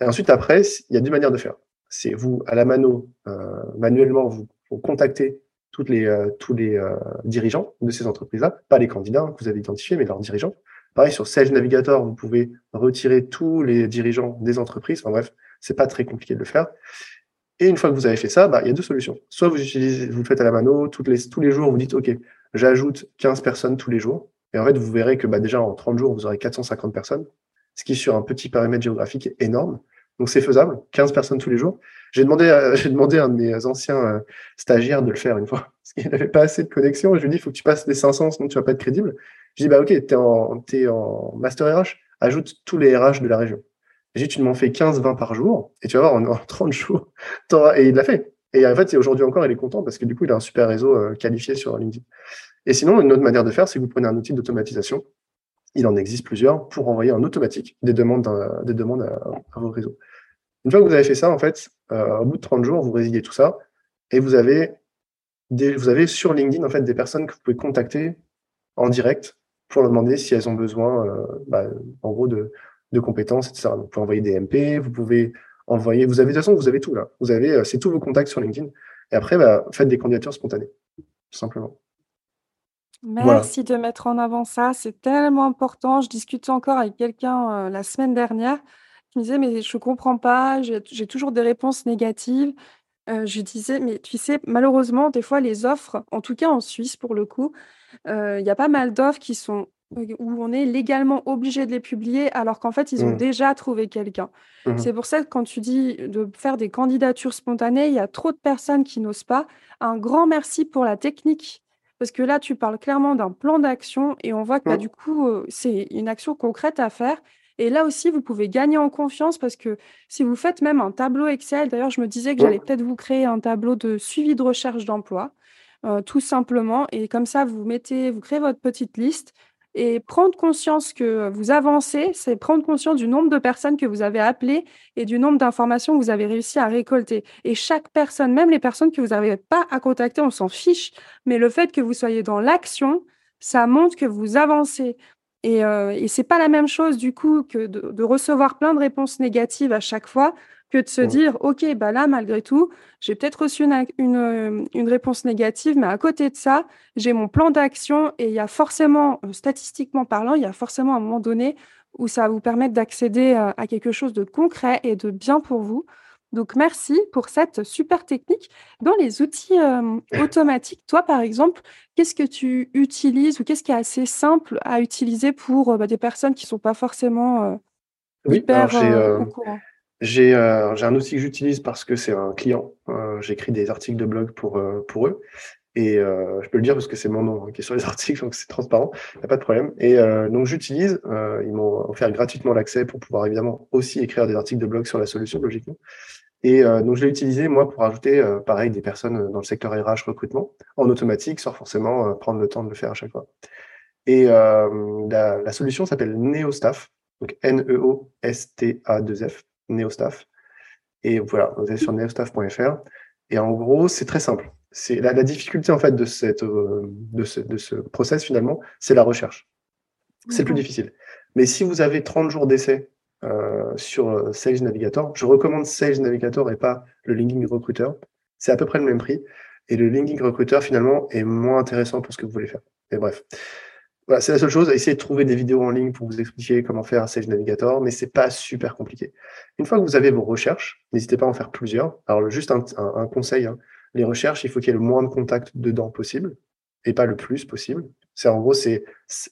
Et ensuite, après, il y a deux manières de faire. C'est vous, à la mano, euh, manuellement, vous, contactez toutes les, euh, tous les euh, dirigeants de ces entreprises-là, pas les candidats que vous avez identifiés, mais leurs dirigeants. Pareil, sur Sales Navigator, vous pouvez retirer tous les dirigeants des entreprises. Enfin bref, c'est pas très compliqué de le faire. Et une fois que vous avez fait ça, bah, il y a deux solutions. Soit vous utilisez, vous le faites à la mano, toutes les, tous les jours, vous dites, OK, j'ajoute 15 personnes tous les jours. Et en fait, vous verrez que bah, déjà en 30 jours, vous aurez 450 personnes ce qui sur un petit périmètre géographique est énorme. Donc c'est faisable, 15 personnes tous les jours. J'ai demandé, à, j'ai demandé à un de mes anciens euh, stagiaires de le faire une fois, parce qu'il n'avait pas assez de connexion. Je lui ai dit, il faut que tu passes les 500, sinon tu vas pas être crédible. Je lui ai dit, bah ok, en, es en master RH, ajoute tous les RH de la région. J'ai dit, tu m'en fais 15, 20 par jour, et tu vas voir, en, 30 jours, et il l'a fait. Et en fait, aujourd'hui encore, il est content parce que du coup, il a un super réseau euh, qualifié sur LinkedIn. Et sinon, une autre manière de faire, c'est que vous prenez un outil d'automatisation. Il en existe plusieurs pour envoyer en automatique des demandes, des demandes à, vos réseaux. Une fois que vous avez fait ça, en fait, euh, au bout de 30 jours, vous résiliez tout ça et vous avez, des, vous sur LinkedIn des personnes que vous pouvez contacter en direct pour leur demander si elles ont besoin, euh, bah, en gros, de, compétences, etc. vous pouvez envoyer des MP, vous pouvez envoyer, vous avez de toute façon, vous avez tout là. Vous avez, euh, c'est tous vos contacts sur LinkedIn. Et après, bah, faites des candidatures spontanées, tout simplement. Merci de mettre en avant ça, c'est tellement important. Je discutais encore avec quelqu'un euh, la semaine dernière qui me disait, mais je comprends pas, j'ai toujours des réponses négatives. Euh, je disais, mais tu sais, malheureusement, des fois, les offres, en tout cas en Suisse pour le coup, il y a pas mal d'offres qui sont où on est légalement obligé de les publier alors qu'en fait, ils ont mmh. déjà trouvé quelqu'un. Mmh C'est pour ça que quand tu dis de faire des candidatures spontanées, il y a trop de personnes qui n'osent pas. Un grand merci pour la technique, parce que là, tu parles clairement d'un plan d'action et on voit que bah, du coup, c'est une action concrète à faire. Et là aussi, vous pouvez gagner en confiance parce que si vous faites même un tableau Excel, d'ailleurs, je me disais que j'allais peut-être vous créer un tableau de suivi de recherche d'emploi, tout simplement. Et comme ça, vous mettez, vous créez votre petite liste et prendre conscience que vous avancez, c'est prendre conscience du nombre de personnes que vous avez appelées et du nombre d'informations que vous avez réussi à récolter. Et chaque personne, même les personnes que vous n'avez pas à contacter, on s'en fiche. Mais le fait que vous soyez dans l'action, ça montre que vous avancez. Et, euh, et c'est pas la même chose du coup que de, recevoir plein de réponses négatives à chaque fois que de se dire, OK, bah là, malgré tout, j'ai peut-être reçu une, euh, une, réponse négative, mais à côté de ça, j'ai mon plan d'action et il y a forcément, euh, statistiquement parlant, il y a forcément un moment donné où ça va vous permettre d'accéder euh, à quelque chose de concret et de bien pour vous. Donc, merci pour cette super technique. Dans les outils automatiques, toi, par exemple, qu'est-ce que tu utilises ou qu'est-ce qui est assez simple à utiliser pour bah, des personnes qui ne sont pas forcément hyper au courant? J'ai euh, un outil que j'utilise parce que c'est un client. Euh, J'écris des articles de blog pour, euh, pour eux. Et je peux le dire parce que c'est mon nom hein, qui est sur les articles, donc c'est transparent, il n'y a pas de problème. Et donc j'utilise, ils m'ont offert gratuitement l'accès pour pouvoir évidemment aussi écrire des articles de blog sur la solution, logiquement. Et donc je l'ai utilisé moi pour ajouter, pareil, des personnes dans le secteur RH recrutement en automatique, sans forcément prendre le temps de le faire à chaque fois. Et la, la solution s'appelle NeoStaff, donc N-E-O-S-T-A-2-F. Neostaff. Et voilà, vous allez sur neostaff.fr. Et en gros, c'est très simple. C'est la, difficulté en fait de cette euh, de ce, de ce process finalement, c'est la recherche. C'est le plus difficile. Mais si vous avez 30 jours d'essai euh, sur euh, Sales Navigator, je recommande Sales Navigator et pas le LinkedIn Recruiter. C'est à peu près le même prix. Et le LinkedIn Recruiter finalement est moins intéressant pour ce que vous voulez faire. Mais bref. Voilà, c'est la seule chose. Essayez de trouver des vidéos en ligne pour vous expliquer comment faire un Sage Navigator, mais c'est pas super compliqué. Une fois que vous avez vos recherches, n'hésitez pas à en faire plusieurs. Alors, juste un, conseil, hein. les recherches, il faut qu'il y ait le moins de contacts dedans possible et pas le plus possible. C'est en gros, c'est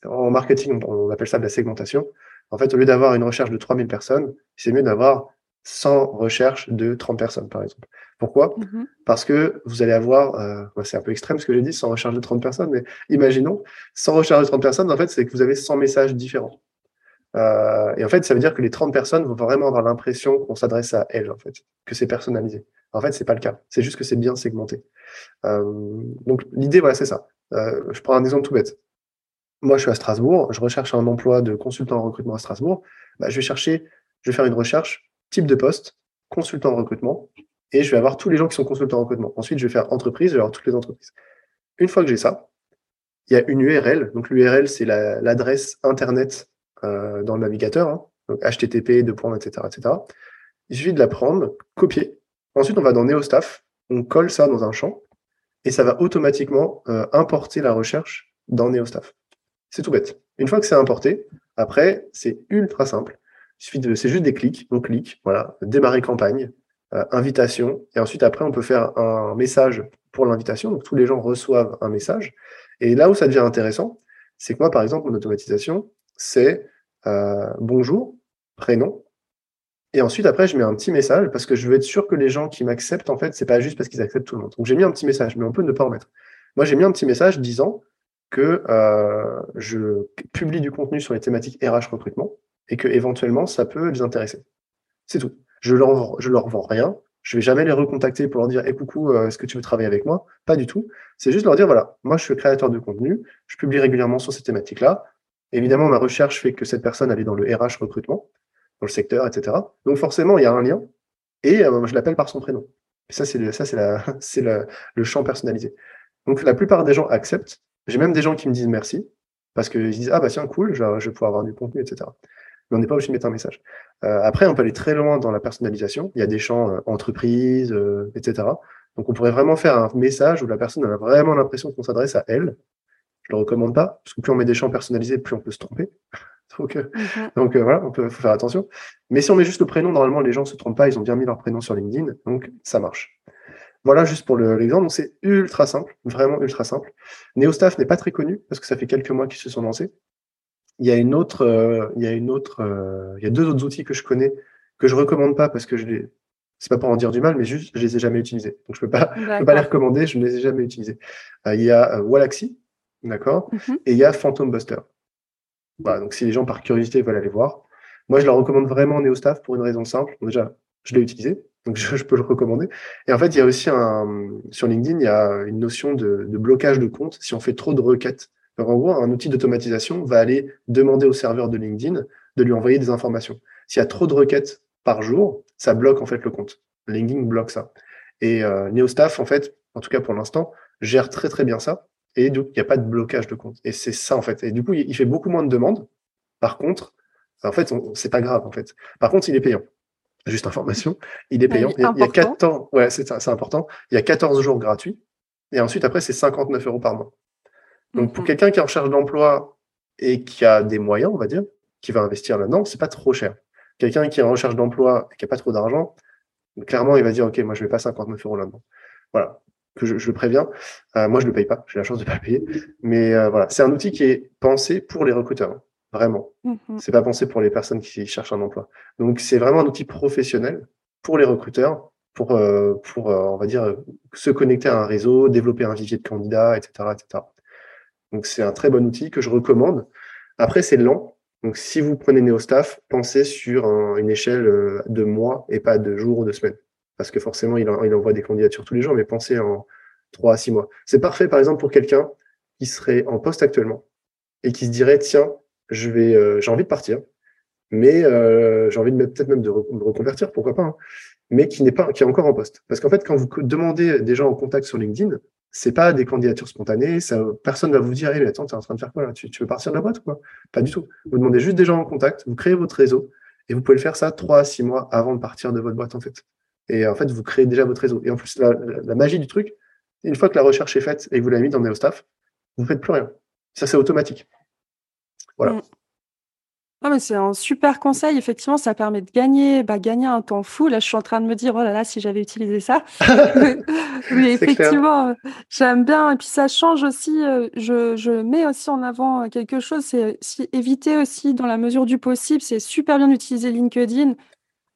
en marketing, on appelle ça de la segmentation. En fait, au lieu d'avoir une recherche de 3000 personnes, c'est mieux d'avoir 100 recherches de 30 personnes, par exemple. Pourquoi? Mmh Parce que vous allez avoir, euh, c'est un peu extrême ce que j'ai dit, sans recharge de 30 personnes, mais imaginons, sans recharge de 30 personnes, en fait, c'est que vous avez 100 messages différents. Euh, et en fait, ça veut dire que les 30 personnes vont vraiment avoir l'impression qu'on s'adresse à elles, en fait, que c'est personnalisé. En fait, c'est pas le cas. C'est juste que c'est bien segmenté. Euh, donc, l'idée, voilà, c'est ça. je prends un exemple tout bête. Moi, je suis à Strasbourg, je recherche un emploi de consultant en recrutement à Strasbourg. Bah, je vais chercher, je vais faire une recherche, type de poste, consultant en recrutement, et je vais avoir tous les gens qui sont consultants en recrutement. Ensuite, je vais faire entreprise, je vais avoir toutes les entreprises. Une fois que j'ai ça, il y a une URL. Donc l'URL, c'est l'adresse Internet euh, dans le navigateur, hein. donc HTTP, de points, etc., etc. Il suffit de la prendre, copier. Ensuite, on va dans NeoStaff, on colle ça dans un champ, et ça va automatiquement euh, importer la recherche dans NeoStaff. C'est tout bête. Une fois que c'est importé, après, c'est ultra simple. C'est juste des clics. On clique, voilà, démarrer campagne, euh, invitation. Et ensuite, après, on peut faire un message pour l'invitation. Donc, tous les gens reçoivent un message. Et là où ça devient intéressant, c'est que moi, par exemple, mon automatisation, c'est euh, bonjour, prénom. Et ensuite, après, je mets un petit message parce que je veux être sûr que les gens qui m'acceptent, en fait, c'est pas juste parce qu'ils acceptent tout le monde. Donc, j'ai mis un petit message, mais on peut ne pas en mettre. Moi, j'ai mis un petit message disant que euh, je publie du contenu sur les thématiques RH recrutement et que éventuellement ça peut les intéresser. C'est tout. Je leur, je leur vends rien. Je vais jamais les recontacter pour leur dire, eh coucou, euh, est-ce que tu veux travailler avec moi? Pas du tout. C'est juste leur dire, voilà, moi je suis créateur de contenu, je publie régulièrement sur ces thématiques-là. Évidemment, ma recherche fait que cette personne elle est dans le RH recrutement, dans le secteur, etc. Donc forcément, il y a un lien. Et euh, je l'appelle par son prénom. Ça, c'est ça, c'est la, c'est le champ personnalisé. Donc la plupart des gens acceptent. J'ai même des gens qui me disent merci parce qu'ils disent ah bah tiens cool, je, je vais pouvoir avoir du contenu, etc mais on n'est pas obligé de mettre un message. Euh, après, on peut aller très loin dans la personnalisation. Il y a des champs euh, entreprise, euh, etc. Donc, on pourrait vraiment faire un message où la personne a vraiment l'impression qu'on s'adresse à elle. Je le recommande pas, parce que plus on met des champs personnalisés, plus on peut se tromper. donc, mhm. donc voilà, on peut faut faire attention. Mais si on met juste le prénom, normalement, les gens se trompent pas. Ils ont bien mis leur prénom sur LinkedIn, donc ça marche. Voilà juste pour l'exemple. donc c'est ultra simple, vraiment ultra simple. NeoStaff n'est pas très connu parce que ça fait quelques mois qu'ils se sont lancés il y a une autre, euh, il y a une autre, euh, il y a deux autres outils que je connais que je recommande pas parce que je les, c'est pas pour en dire du mal, mais juste je les ai jamais utilisés. Donc je peux pas, je peux pas les recommander, je ne les ai jamais utilisés. Euh, il y a Wallaxy, d'accord, mhm. et il y a Phantom Buster. Voilà, donc si les gens par curiosité veulent aller voir, moi je leur recommande vraiment NeoStaff pour une raison simple. déjà, je l'ai utilisé, donc je, peux le recommander. Et en fait, il y a aussi un sur LinkedIn, il y a une notion de, de blocage de compte si on fait trop de requêtes donc, en gros, un outil d'automatisation va aller demander au serveur de LinkedIn de lui envoyer des informations. S'il y a trop de requêtes par jour, ça bloque en fait le compte. LinkedIn bloque ça. Et euh, NeoStaff, en fait, en tout cas pour l'instant, gère très très bien ça. Et donc, il n'y a pas de blocage de compte. Et c'est ça, en fait. Et du coup, il fait beaucoup moins de demandes. Par contre, en fait, c'est pas grave, en fait. Par contre, il est payant. Juste information, il est payant. Il y a, il y a 4 ans, ouais, c'est important. Il y a 14 jours gratuits. Et ensuite, après, c'est 59 euros par mois. Donc, pour mhm. quelqu'un qui est en recherche d'emploi et qui a des moyens, on va dire, qui va investir là-dedans, c'est pas trop cher. Quelqu'un qui est en recherche d'emploi et qui n'a pas trop d'argent, clairement, il va dire, OK, moi, je vais pas 59 euros là-dedans. Voilà. Que je, le préviens. Euh, moi, je le paye pas. J'ai la chance de pas le payer. Mais euh, voilà. C'est un outil qui est pensé pour les recruteurs. Vraiment. Mhm. C'est pas pensé pour les personnes qui cherchent un emploi. Donc, c'est vraiment un outil professionnel pour les recruteurs pour, euh, pour on va dire, se connecter à un réseau, développer un vivier de candidats, etc., etc. Donc, c'est un très bon outil que je recommande. Après, c'est lent. Donc, si vous prenez NeoStaff, pensez sur une échelle euh, de mois et pas de jours ou de semaines. Parce que forcément, il, envoie des candidatures tous les jours, mais pensez en trois à six mois. C'est parfait, par exemple, pour quelqu'un qui serait en poste actuellement et qui se dirait, tiens, euh, j'ai envie de partir, mais euh, j'ai envie de peut-être même de me reconvertir, pourquoi pas, hein, mais qui n'est pas, qui est encore en poste. Parce qu'en fait, quand vous demandez des gens en contact sur LinkedIn, c'est pas des candidatures spontanées. Ça, personne va vous dire, hey, mais attends, tu es en train de faire quoi là? Tu, veux partir de la boîte ou quoi? Pas du tout. Vous demandez juste des gens en contact, vous créez votre réseau et vous pouvez le faire ça trois à six mois avant de partir de votre boîte en fait. Et en fait, vous créez déjà votre réseau. Et en plus, la, magie du truc, une fois que la recherche est faite et que vous l'avez mis dans NeoStaff, vous ne faites plus rien. Ça, c'est automatique. Voilà. Mais c'est un super conseil. Effectivement, ça permet de gagner, bah, gagner un temps fou. Là, je suis en train de me dire, oh là là, si j'avais utilisé ça. mais effectivement, euh, j'aime bien. Et puis, ça change aussi. Euh, je, je mets aussi en avant euh, quelque chose. C'est éviter aussi, dans la mesure du possible, c'est super bien d'utiliser LinkedIn,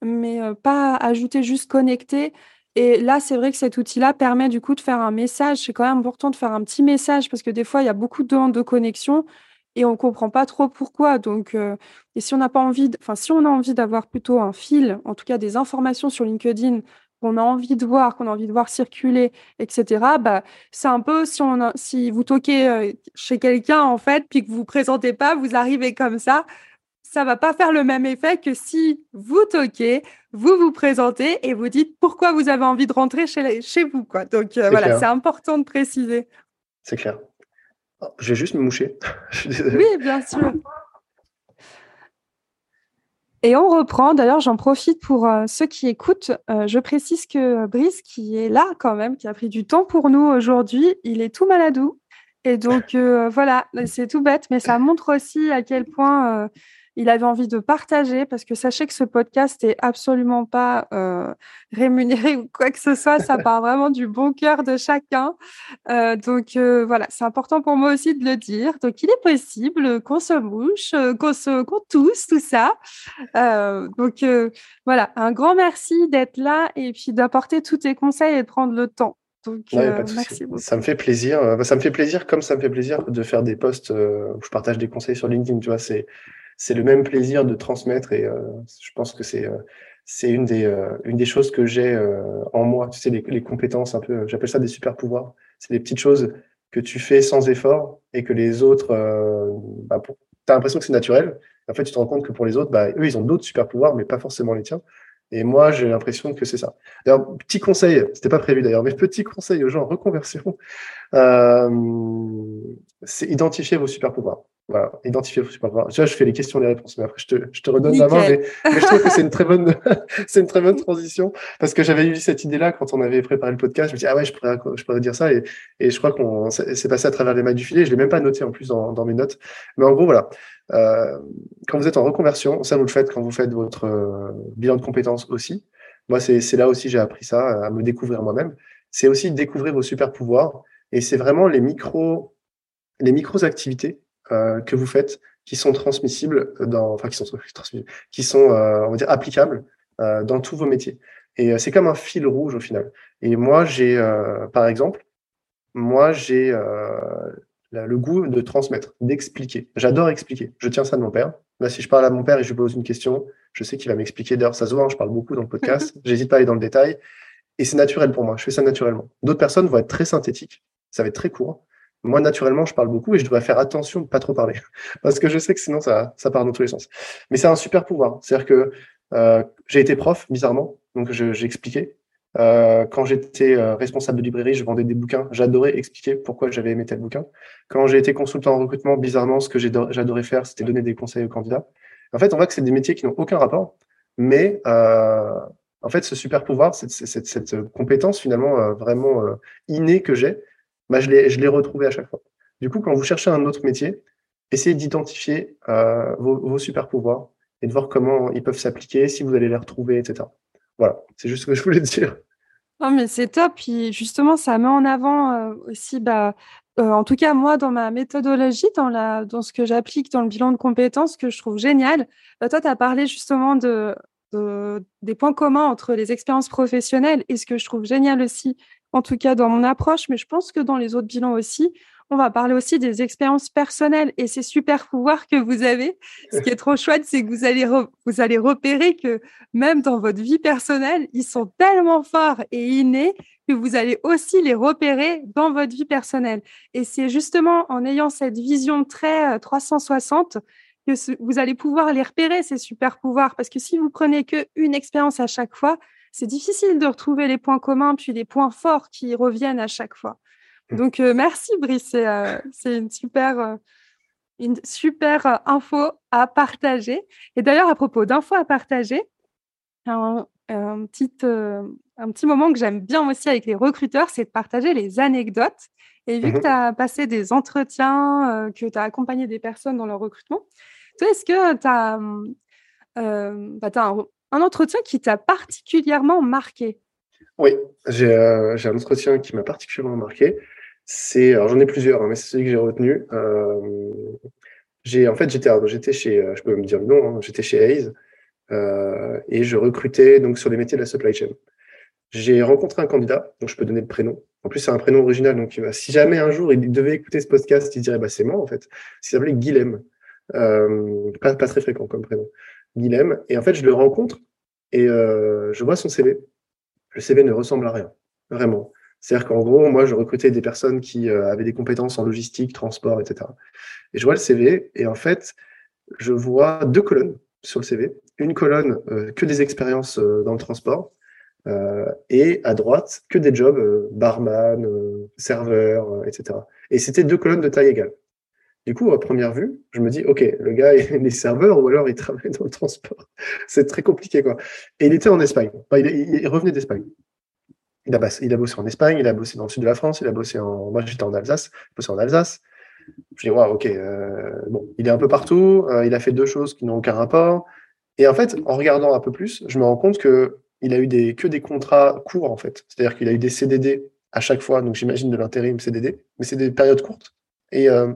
mais pas ajouter juste connecter. Et là, c'est vrai que cet outil-là permet du coup de faire un message. C'est quand même important de faire un petit message parce que des fois, il y a beaucoup de demandes de connexion et on comprend pas trop pourquoi. Donc, euh, et si on n'a pas envie, enfin, si on a envie d'avoir plutôt un fil, en tout cas des informations sur LinkedIn qu'on a envie de voir, qu'on a envie de voir circuler, etc. Bah, c'est un peu si on si vous toquez euh, chez quelqu'un en fait, puis que vous vous présentez pas, vous arrivez comme ça, ça va pas faire le même effet que si vous toquez, vous vous présentez et vous dites pourquoi vous avez envie de rentrer chez, chez vous, quoi. Donc euh, voilà, c'est important de préciser. C'est clair. Je vais juste me moucher. oui, bien sûr. Et on reprend. D'ailleurs, j'en profite pour euh, ceux qui écoutent. Euh, je précise que Brice, qui est là quand même, qui a pris du temps pour nous aujourd'hui, il est tout maladou. Et donc, euh, voilà, c'est tout bête, mais ça montre aussi à quel point il avait envie de partager parce que sachez que ce podcast est absolument pas euh, rémunéré ou quoi que ce soit. Ça part vraiment du bon cœur de chacun. Euh, donc euh, voilà, c'est important pour moi aussi de le dire. Donc il est possible qu'on se mouche, qu'on se, qu'on tousse, tout ça. donc voilà, un grand merci d'être là et puis d'apporter tous tes conseils et de prendre le temps. Donc, merci beaucoup. Ça me fait plaisir. Ça me fait plaisir comme ça me fait plaisir de faire des posts où je partage des conseils sur LinkedIn. Tu vois, c'est c'est le même plaisir de transmettre et euh, je pense que c'est euh, c'est une des une des choses que j'ai en moi. Tu sais, les, les compétences un peu, j'appelle ça des super pouvoirs. C'est des petites choses que tu fais sans effort et que les autres, bah, tu as l'impression que c'est naturel. En fait, tu te rends compte que pour les autres, bah, eux, ils ont d'autres super pouvoirs, mais pas forcément les tiens. Et moi, j'ai l'impression que c'est ça. D'ailleurs, petit conseil, c'était pas prévu d'ailleurs, mais petit conseil aux gens en reconversion, euh, c'est identifier vos super pouvoirs. Voilà, identifier vos super pouvoirs. Déjà, je fais les questions et les réponses, mais après, je te, je te redonne la main. Mais, je trouve que c'est une très bonne, c'est une très bonne transition parce que j'avais eu cette idée-là quand on avait préparé le podcast. Je me dis, ah ouais, je pourrais, je pourrais dire ça et, et je crois qu'on s'est passé à travers les mailles du filet. Je l'ai même pas noté en plus dans, dans mes notes. Mais en gros, voilà. Euh, quand vous êtes en reconversion, ça vous le faites quand vous faites votre euh, bilan de compétences aussi. Moi, c'est là aussi j'ai appris ça, à me découvrir moi-même. C'est aussi découvrir vos super pouvoirs. Et c'est vraiment les micros, les micros activités euh, que vous faites qui sont transmissibles dans, enfin qui sont transmissibles, qui sont, euh, on va dire, applicables dans tous vos métiers. Et c'est comme un fil rouge au final. Et moi, j'ai, par exemple, moi, j'ai le goût de transmettre, d'expliquer. J'adore expliquer. Je tiens ça de mon père. Là, si je parle à mon père et je lui pose une question, je sais qu'il va m'expliquer. D'ailleurs, ça se voit, hein, je parle beaucoup dans le podcast. J'hésite pas à aller dans le détail. Et c'est naturel pour moi. Je fais ça naturellement. D'autres personnes vont être très synthétiques. Ça va être très court. Moi, naturellement, je parle beaucoup et je dois faire attention de pas trop parler. Parce que je sais que sinon, ça, ça part dans tous les sens. Mais c'est un super pouvoir. C'est-à-dire que euh, j'ai été prof, bizarrement. Donc, j'ai expliqué. Euh, quand j'étais euh, responsable de librairie, je vendais des bouquins. J'adorais expliquer pourquoi j'avais aimé tel bouquin. Quand j'ai été consultant en recrutement, bizarrement, ce que j'adorais faire, c'était donner des conseils aux candidats. En fait, on voit que c'est des métiers qui n'ont aucun rapport, mais euh, en fait, ce super pouvoir, cette, cette, cette compétence finalement euh, vraiment euh, innée que j'ai, bah, je l'ai retrouvé à chaque fois. Du coup, quand vous cherchez un autre métier, essayez d'identifier vos, vos super pouvoirs et de voir comment ils peuvent s'appliquer, si vous allez les retrouver, etc. Voilà, c'est juste ce que je voulais dire. Non, mais c'est top. Puis justement, ça met en avant euh, aussi, bah, euh, en tout cas, moi, dans ma méthodologie, dans, la, dans ce que j'applique dans le bilan de compétences, que je trouve génial, bah, toi, tu as parlé justement de, de, des points communs entre les expériences professionnelles et ce que je trouve génial aussi, en tout cas dans mon approche, mais je pense que dans les autres bilans aussi, on va parler aussi des expériences personnelles et ces super pouvoirs que vous avez. Ce qui est trop chouette, c'est que vous allez, vous allez repérer que même dans votre vie personnelle, ils sont tellement forts et innés que vous allez aussi les repérer dans votre vie personnelle. Et c'est justement en ayant cette vision très 360 euh, que vous allez pouvoir les repérer, ces super pouvoirs. Parce que si vous prenez qu'une expérience à chaque fois, c'est difficile de retrouver les points communs puis les points forts qui reviennent à chaque fois. Donc, euh, merci Brice, c'est euh, une super, euh, une super info à partager. Et d'ailleurs, à propos d'infos à partager, un, petit, un petit moment que j'aime bien aussi avec les recruteurs, c'est de partager les anecdotes. Et vu que mmh tu as passé des entretiens, que tu as accompagné des personnes dans leur recrutement, toi, est-ce que tu as, bah, un, un entretien qui t'a particulièrement marqué? Oui, j'ai un entretien qui m'a particulièrement marqué c'est, alors j'en ai plusieurs, hein, mais c'est celui que j'ai retenu. Euh, j'ai, en fait, j'étais, j'étais chez, euh, je peux me dire le nom, hein, j'étais chez Hayes euh, et je recrutais donc sur les métiers de la supply chain. J'ai rencontré un candidat, donc je peux donner le prénom. En plus, c'est un prénom original, donc si jamais un jour il devait écouter ce podcast, il dirait bah c'est moi en fait. Il s'appelait Guilhem, euh, pas, pas très fréquent comme prénom. Guilhem. Et en fait, je le rencontre et euh, je vois son CV. Le CV ne ressemble à rien, vraiment. C'est-à-dire qu'en gros, moi, je recrutais des personnes qui euh, avaient des compétences en logistique, transport, etc. Et je vois le CV, et en fait, je vois deux colonnes sur le CV. Une colonne euh, que des expériences euh, dans le transport, et à droite, que des jobs, barman, serveur, etc. Et c'était deux colonnes de taille égale. Du coup, à première vue, je me dis, OK, le gars, il est serveur ou alors il travaille dans le transport. C'est très compliqué, quoi. Et il était en Espagne. il, il revenait d'Espagne. Il a, bossé, il a bossé en Espagne, il a bossé dans le sud de la France, il a bossé en. Moi, j'étais en Alsace, bossé en Alsace. Je dis, wow, ok, euh, bon, il est un peu partout, euh, il a fait deux choses qui n'ont aucun rapport. Et en fait, en regardant un peu plus, je me rends compte que il a eu des, que des contrats courts, en fait. C'est-à-dire qu'il a eu des CDD à chaque fois, donc j'imagine de l'intérim CDD, mais c'est des périodes courtes. Et, euh,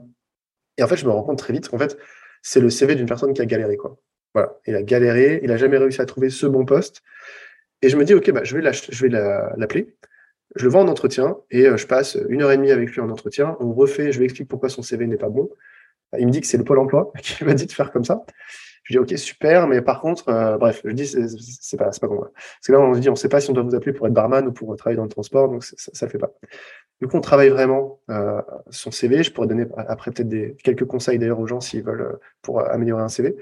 et en fait, je me rends compte très vite qu'en fait, c'est le CV d'une personne qui a galéré, quoi. Voilà, il a galéré, il a jamais réussi à trouver ce bon poste. Et je me dis, OK, bah, je vais l'appeler. Je le vois en entretien et euh, je passe une heure et demie avec lui en entretien. On refait, je lui explique pourquoi son CV n'est pas bon. Il me dit que c'est le Pôle emploi qui m'a dit de faire comme ça. Je dis ok super, mais par contre, euh, bref, je dis c'est pas pas bon. Parce que là on se dit on sait pas si on doit vous appeler pour être barman ou pour travailler dans le transport, donc ça, le fait pas. Du coup on travaille vraiment euh, son CV. Je pourrais donner après peut-être quelques conseils d'ailleurs aux gens s'ils veulent euh, pour améliorer un CV.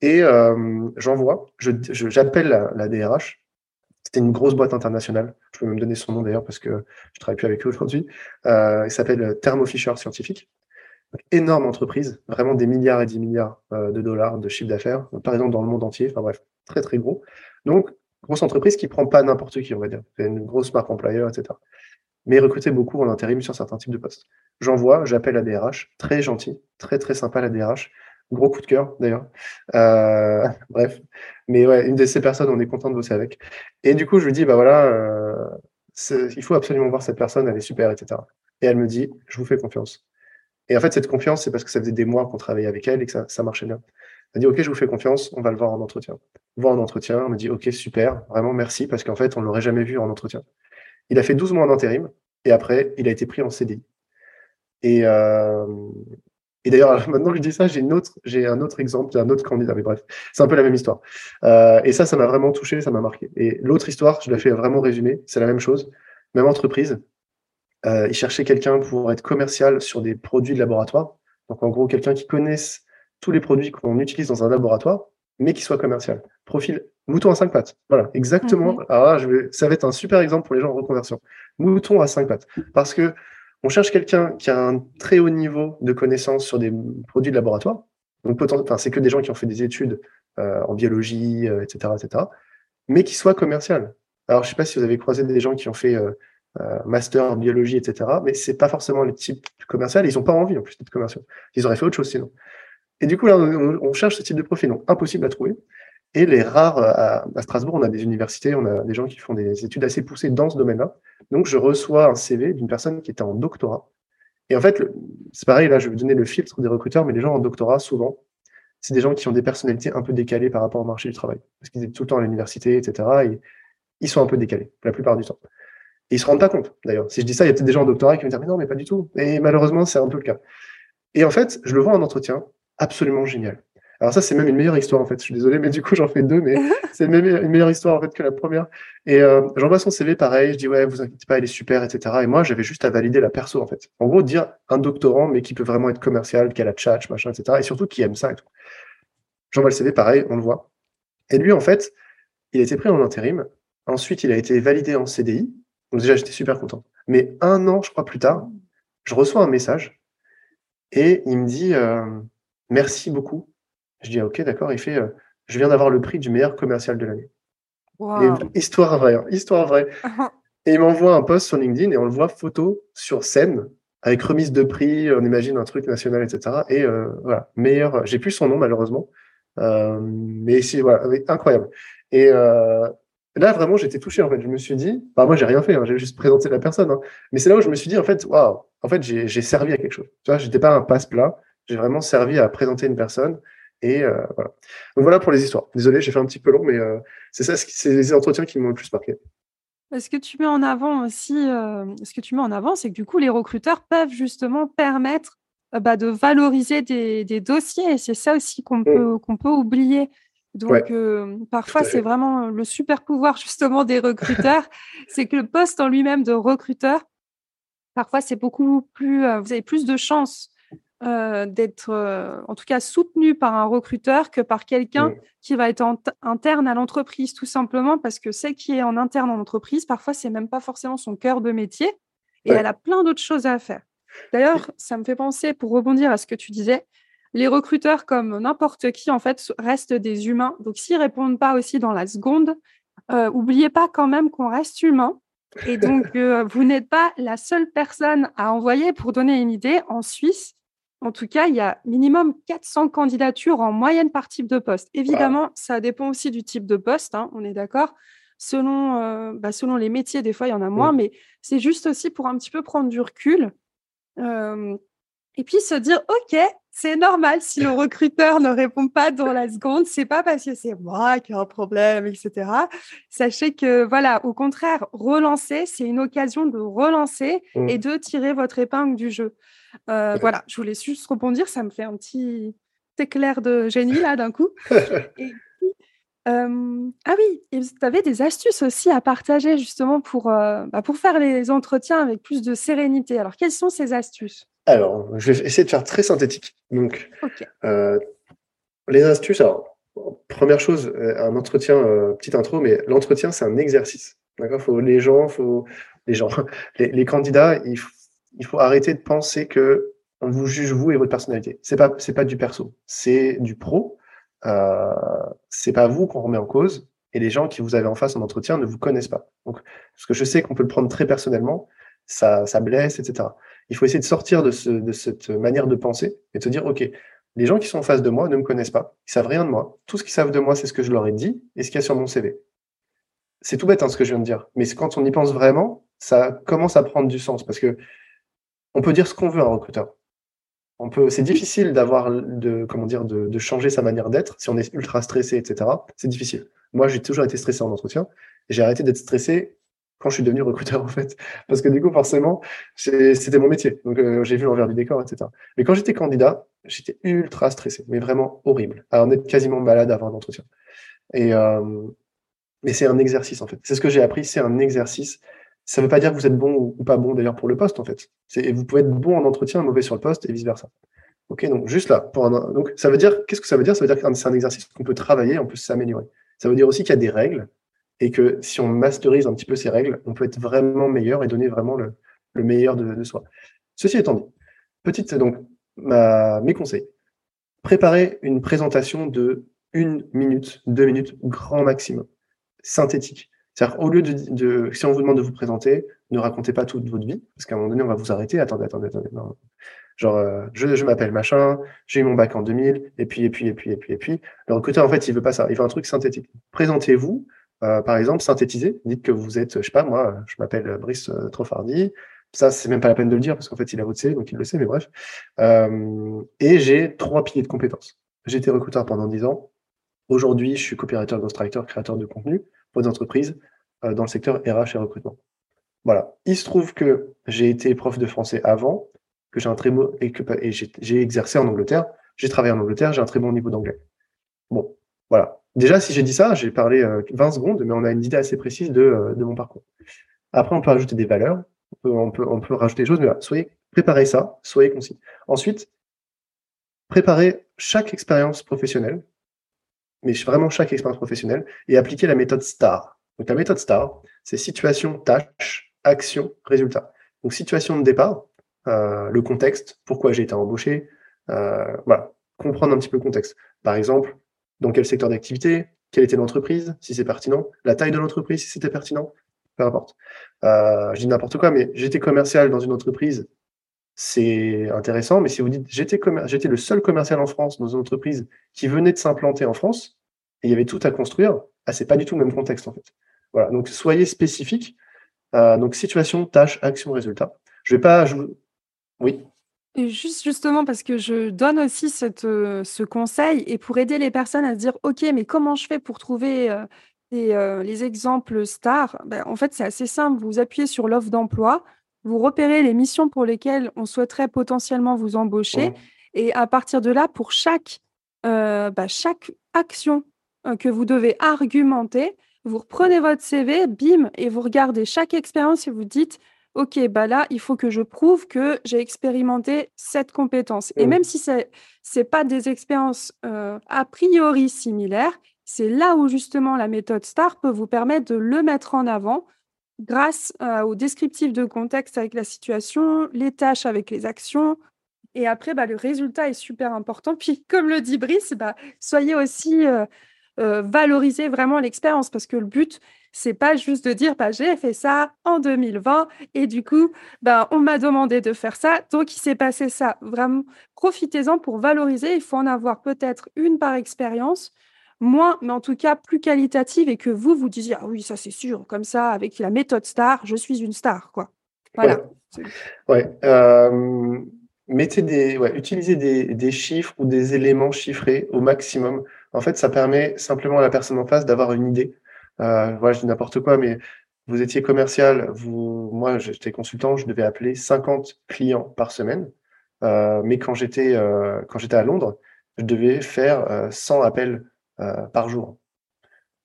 Et euh, j'envoie, j'appelle je, j'appelle la, la DRH. C'était une grosse boîte internationale. Je peux même donner son nom d'ailleurs parce que je travaille plus avec eux aujourd'hui. Euh, il s'appelle Thermo Fisher Scientific énorme entreprise, vraiment des milliards et des milliards euh, de dollars de chiffre d'affaires, par exemple dans le monde entier, enfin bref, très très gros. Donc, grosse entreprise qui prend pas n'importe qui, on va dire. C'est une grosse marque employeur, etc. Mais recruter beaucoup en intérim sur certains types de postes. J'envoie, j'appelle la DRH, très gentil, très très sympa la DRH. Gros coup de cœur d'ailleurs. Euh, bref. Mais ouais, une de ces personnes, on est content de bosser avec. Et du coup, je lui dis, bah voilà, euh, il faut absolument voir cette personne, elle est super, etc. Et elle me dit, je vous fais confiance. Et en fait, cette confiance, c'est parce que ça faisait des mois qu'on travaillait avec elle et que ça, ça marchait bien. Elle dit, OK, je vous fais confiance, on va le voir en entretien. Voir en entretien, on me dit, OK, super, vraiment merci, parce qu'en fait, on ne l'aurait jamais vu en entretien. Il a fait 12 mois en intérim, et après, il a été pris en CDI. Et, euh, et d'ailleurs, maintenant que je dis ça, j'ai, une autre, j'ai un autre exemple, j'ai un autre candidat, mais bref, c'est un peu la même histoire. Euh, et ça, ça m'a vraiment touché, ça m'a marqué. Et l'autre histoire, je la fais vraiment résumer, c'est la même chose, même entreprise, euh, il cherchait quelqu'un pour être commercial sur des produits de laboratoire. Donc, en gros, quelqu'un qui connaisse tous les produits qu'on utilise dans un laboratoire, mais qui soit commercial. Profil mouton à cinq pattes. Voilà, exactement. Mhm. Alors là, je vais, ça va être un super exemple pour les gens en reconversion. Mouton à cinq pattes. Parce que on cherche quelqu'un qui a un très haut niveau de connaissances sur des produits de laboratoire. Donc, c'est que des gens qui ont fait des études euh, en biologie, etc., euh, etc., mais qui soit commercial. Alors, je sais pas si vous avez croisé des gens qui ont fait euh, master en biologie, etc. Mais c'est pas forcément le type commercial. Ils ont pas envie en plus d'être commerciaux. Ils auraient fait autre chose sinon. Et du coup, là, on, cherche ce type de profil. Donc, impossible à trouver. Et les rares, à, à, Strasbourg, on a des universités, on a des gens qui font des études assez poussées dans ce domaine-là. Donc, je reçois un CV d'une personne qui était en doctorat. Et en fait, c'est pareil, là, je vais donner le filtre des recruteurs, mais les gens en doctorat, souvent, c'est des gens qui ont des personnalités un peu décalées par rapport au marché du travail. Parce qu'ils étaient tout le temps à l'université, etc. Et ils sont un peu décalés, la plupart du temps. Et ils se rendent pas compte, d'ailleurs. Si je dis ça, il y a peut-être des gens en doctorat qui vont me dire, mais non, mais pas du tout. Et malheureusement, c'est un peu le cas. Et en fait, je le vois en entretien, absolument génial. Alors ça, c'est même une meilleure histoire, en fait. Je suis désolé, mais du coup, j'en fais deux, mais c'est une meilleure histoire, en fait, que la première. Et euh, j'envoie son CV, pareil, je dis, ouais, vous inquiétez pas, il est super, etc. Et moi, j'avais juste à valider la perso, en fait. En gros, dire un doctorant, mais qui peut vraiment être commercial, qui a la chat, machin, etc. Et surtout, qui aime ça et tout. J'envoie le CV, pareil, on le voit. Et lui, en fait, il a été pris en intérim. Ensuite, il a été validé en CDI. Donc déjà, j'étais super content. Mais un an, je crois, plus tard, je reçois un message et il me dit euh, merci beaucoup. Je dis ah, ok, d'accord. Il fait euh, je viens d'avoir le prix du meilleur commercial de l'année. Histoire vraie, hein, histoire vraie. et il m'envoie un post sur LinkedIn et on le voit photo sur scène avec remise de prix, on imagine un truc national, etc. Et euh, voilà, meilleur. J'ai plus son nom malheureusement, mais c'est voilà, incroyable. Et Là, vraiment, j'étais touché, en fait. Je me suis dit, bah, moi, j'ai rien fait, hein, j'ai juste présenté la personne. Hein. Mais c'est là où je me suis dit, en fait, waouh, en fait, j'ai servi à quelque chose. Tu vois, j'étais pas un passe-plat. J'ai vraiment servi à présenter une personne. Et euh, voilà. Donc voilà pour les histoires. Désolé, j'ai fait un petit peu long, mais euh, c'est ça, c'est les entretiens qui m'ont le plus marqué. Ce que tu mets en avant aussi, euh, ce que tu mets en avant, c'est que du coup, les recruteurs peuvent justement permettre bah, de valoriser des, des dossiers. Et c'est ça aussi qu'on mmh. peut, qu'on peut oublier. Donc, euh, parfois, c'est vraiment le super pouvoir justement des recruteurs. c'est que le poste en lui-même de recruteur, parfois, c'est beaucoup plus. Euh, vous avez plus de chances euh, d'être, en tout cas, soutenu par un recruteur que par quelqu'un qui va être interne à l'entreprise, tout simplement parce que celle qui est en interne en entreprise, parfois, c'est même pas forcément son cœur de métier et elle a plein d'autres choses à faire. D'ailleurs, ça me fait penser, pour rebondir à ce que tu disais, les recruteurs, comme n'importe qui, en fait, restent des humains. Donc, s'ils répondent pas aussi dans la seconde, euh, oubliez pas quand même qu'on reste humain. Et donc, euh, vous n'êtes pas la seule personne à envoyer. Pour donner une idée, en Suisse, en tout cas, il y a minimum 400 candidatures en moyenne par type de poste. Évidemment, ça dépend aussi du type de poste, hein, on est d'accord. Selon, euh, bah, selon les métiers, des fois, il y en a moins, mais c'est juste aussi pour un petit peu prendre du recul. et puis se dire, OK, c'est normal si le recruteur ne répond pas dans la seconde, c'est pas parce que c'est moi qui ai un problème, etc. Sachez que voilà, au contraire, relancer, c'est une occasion de relancer mmh. et de tirer votre épingle du jeu. Euh, voilà, je voulais juste rebondir, ça me fait un petit, éclair de génie là d'un coup. ah oui, tu avais des astuces aussi à partager justement pour, bah, pour faire les entretiens avec plus de sérénité. Alors, quelles sont ces astuces? Alors, je vais essayer de faire très synthétique. Donc, les astuces, alors, première chose, un entretien, petite intro, mais l'entretien, c'est un exercice. D'accord? Faut, Les gens, faut, les, gens les, candidats, il faut, il faut arrêter de penser que on vous juge vous et votre personnalité. C'est pas, c'est pas du perso, c'est du pro. Euh, c'est pas vous qu'on remet en cause et les gens qui vous avez en face en entretien ne vous connaissent pas. Donc, parce que je sais qu'on peut le prendre très personnellement, ça, ça blesse, etc. Il faut essayer de sortir de, ce, de cette manière de penser et de se dire, OK, les gens qui sont en face de moi ne me connaissent pas, ils savent rien de moi. Tout ce qu'ils savent de moi, c'est ce que je leur ai dit et ce qu'il y a sur mon CV. C'est tout bête hein, ce que je viens de dire, mais quand on y pense vraiment, ça commence à prendre du sens parce que on peut dire ce qu'on veut à un recruteur. On peut, c'est difficile d'avoir de, comment dire, de, changer sa manière d'être si on est ultra stressé, etc. C'est difficile. Moi, j'ai toujours été stressé en entretien. Et j'ai arrêté d'être stressé quand je suis devenu recruteur, en fait. Parce que du coup, forcément, c'était mon métier. Donc, euh, j'ai vu l'envers du décor, etc. Mais quand j'étais candidat, j'étais ultra stressé, mais vraiment horrible. À en être quasiment malade avant un entretien. Et, euh, mais c'est un exercice, en fait. C'est ce que j'ai appris, c'est un exercice. Ça ne veut pas dire que vous êtes bon ou pas bon d'ailleurs pour le poste en fait. Et vous pouvez être bon en entretien, mauvais sur le poste et vice versa. Ok, donc juste là. Pour donc ça veut dire, qu'est-ce que ça veut dire? Ça veut dire que c'est un exercice qu'on peut travailler, on peut s'améliorer. Ça veut dire aussi qu'il y a des règles et que si on masterise un petit peu ces règles, on peut être vraiment meilleur et donner vraiment le, meilleur de, soi. Ceci étant dit, petite donc ma, mes conseils. Préparez une présentation de une minute, deux minutes, grand maximum, synthétique. C'est-à-dire, au lieu de, si on vous demande de vous présenter, ne racontez pas toute votre vie, parce qu'à un moment donné, on va vous arrêter. Attendez, attendez, attendez. Genre, euh, je, m'appelle machin, j'ai eu mon bac en 2000, et puis, et puis, et puis, et puis, et puis. Le recruteur, en fait, il veut pas ça. Il veut un truc synthétique. Présentez-vous, euh, par exemple, synthétisez. Dites que vous êtes, je sais pas, moi, je m'appelle Brice euh, Trofardi. Ça, c'est même pas la peine de le dire, parce qu'en fait, il a votre CV, donc il le sait, mais bref. et j'ai trois piliers de compétences. J'ai été recruteur pendant 10 ans. Aujourd'hui, je suis copywriter, ghostwriter, créateur de contenu des entreprises euh, dans le secteur RH et recrutement. Voilà. Il se trouve que j'ai été prof de français avant, que j'ai un très beau et que et j'ai exercé en Angleterre. J'ai travaillé en Angleterre, j'ai un très bon niveau d'anglais. Bon, voilà. Déjà, si j'ai dit ça, j'ai parlé 20 euh, secondes, mais on a une idée assez précise de, euh, de mon parcours. Après, on peut ajouter des valeurs, on peut, on peut, rajouter des choses, mais voilà, soyez, préparez ça, soyez concis. Ensuite, préparez chaque expérience professionnelle mais vraiment chaque expérience professionnelle, et appliquer la méthode STAR. Donc la méthode STAR, c'est situation, tâche, action, résultat. Donc situation de départ, euh, le contexte, pourquoi j'ai été embauché, euh, voilà, comprendre un petit peu le contexte. Par exemple, dans quel secteur d'activité, quelle était l'entreprise, si c'est pertinent, la taille de l'entreprise, si c'était pertinent, peu importe. Euh, je dis n'importe quoi, mais j'étais commercial dans une entreprise, c'est intéressant, mais si vous dites j'étais le seul commercial en France dans une entreprise qui venait de s'implanter en France et il y avait tout à construire, ah, c'est pas du tout le même contexte en fait. Voilà, donc soyez spécifique. Euh, donc situation, tâche, action, résultat. Je vais pas, je... oui. Juste justement parce que je donne aussi euh, ce conseil et pour aider les personnes à se dire ok mais comment je fais pour trouver euh, les, exemples stars ben, En fait c'est assez simple, vous appuyez sur l'offre d'emploi, vous repérez les missions pour lesquelles on souhaiterait potentiellement vous embaucher. Et à partir de là, pour chaque, euh, bah, chaque action euh, que vous devez argumenter, vous reprenez votre CV, bim, et vous regardez chaque expérience et vous dites, OK, bah là, il faut que je prouve que j'ai expérimenté cette compétence. Et même si ce n'est pas des expériences euh, a priori similaires, c'est là où justement la méthode STAR peut vous permettre de le mettre en avant grâce au descriptif de contexte avec la situation, les tâches avec les actions. Et après, bah, le résultat est super important. Puis, comme le dit Brice, bah, soyez aussi valorisez vraiment l'expérience parce que le but, c'est pas juste de dire bah, j'ai fait ça en 2020 et du coup, bah, on m'a demandé de faire ça, donc il s'est passé ça. Vraiment, profitez-en pour valoriser. Il faut en avoir peut-être une par expérience moins, mais en tout cas plus qualitative et que vous, vous disiez, ah oui, ça c'est sûr, comme ça, avec la méthode star, je suis une star, quoi. Voilà. Ouais. Euh, mettez des, ouais, utilisez des, des, chiffres ou des éléments chiffrés au maximum. En fait, ça permet simplement à la personne en face d'avoir une idée. Euh, voilà, je dis n'importe quoi, mais vous étiez commercial, vous, moi, j'étais consultant, je devais appeler 50 clients par semaine. Euh, mais quand j'étais quand j'étais à Londres, je devais faire 100 appels par jour.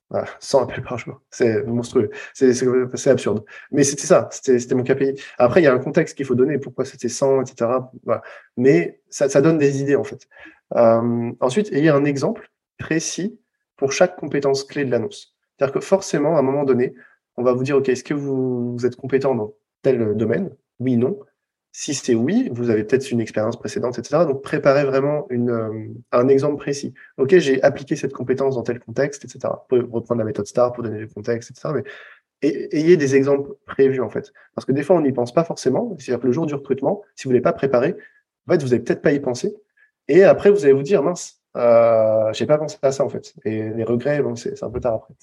Voilà, 100 appels par jour. C'est monstrueux. C'est absurde. Mais c'était ça. C'était mon KPI. Après, il y a un contexte qu'il faut donner. Pourquoi c'était 100, etc. Voilà. Mais ça, ça, donne des idées, en fait. Euh, ensuite, ayez un exemple précis pour chaque compétence clé de l'annonce. C'est-à-dire que forcément, à un moment donné, on va vous dire, OK, est-ce que vous, vous êtes compétent dans tel domaine? Oui, non. Si c'est oui, vous avez peut-être une expérience précédente, etc. Donc, préparez vraiment euh, un exemple précis. OK, j'ai appliqué cette compétence dans tel contexte, etc. Vous pouvez reprendre la méthode STAR pour donner le contexte, etc. Mais ayez des exemples prévus, en fait. Parce que des fois, on n'y pense pas forcément. C'est-à-dire que le jour du recrutement, si vous ne l'avez pas préparé, en fait, vous n'allez peut-être pas y penser. Et après, vous allez vous dire, mince, euh, j'ai pas pensé à ça, en fait. Et les regrets, bon, c'est un peu tard après.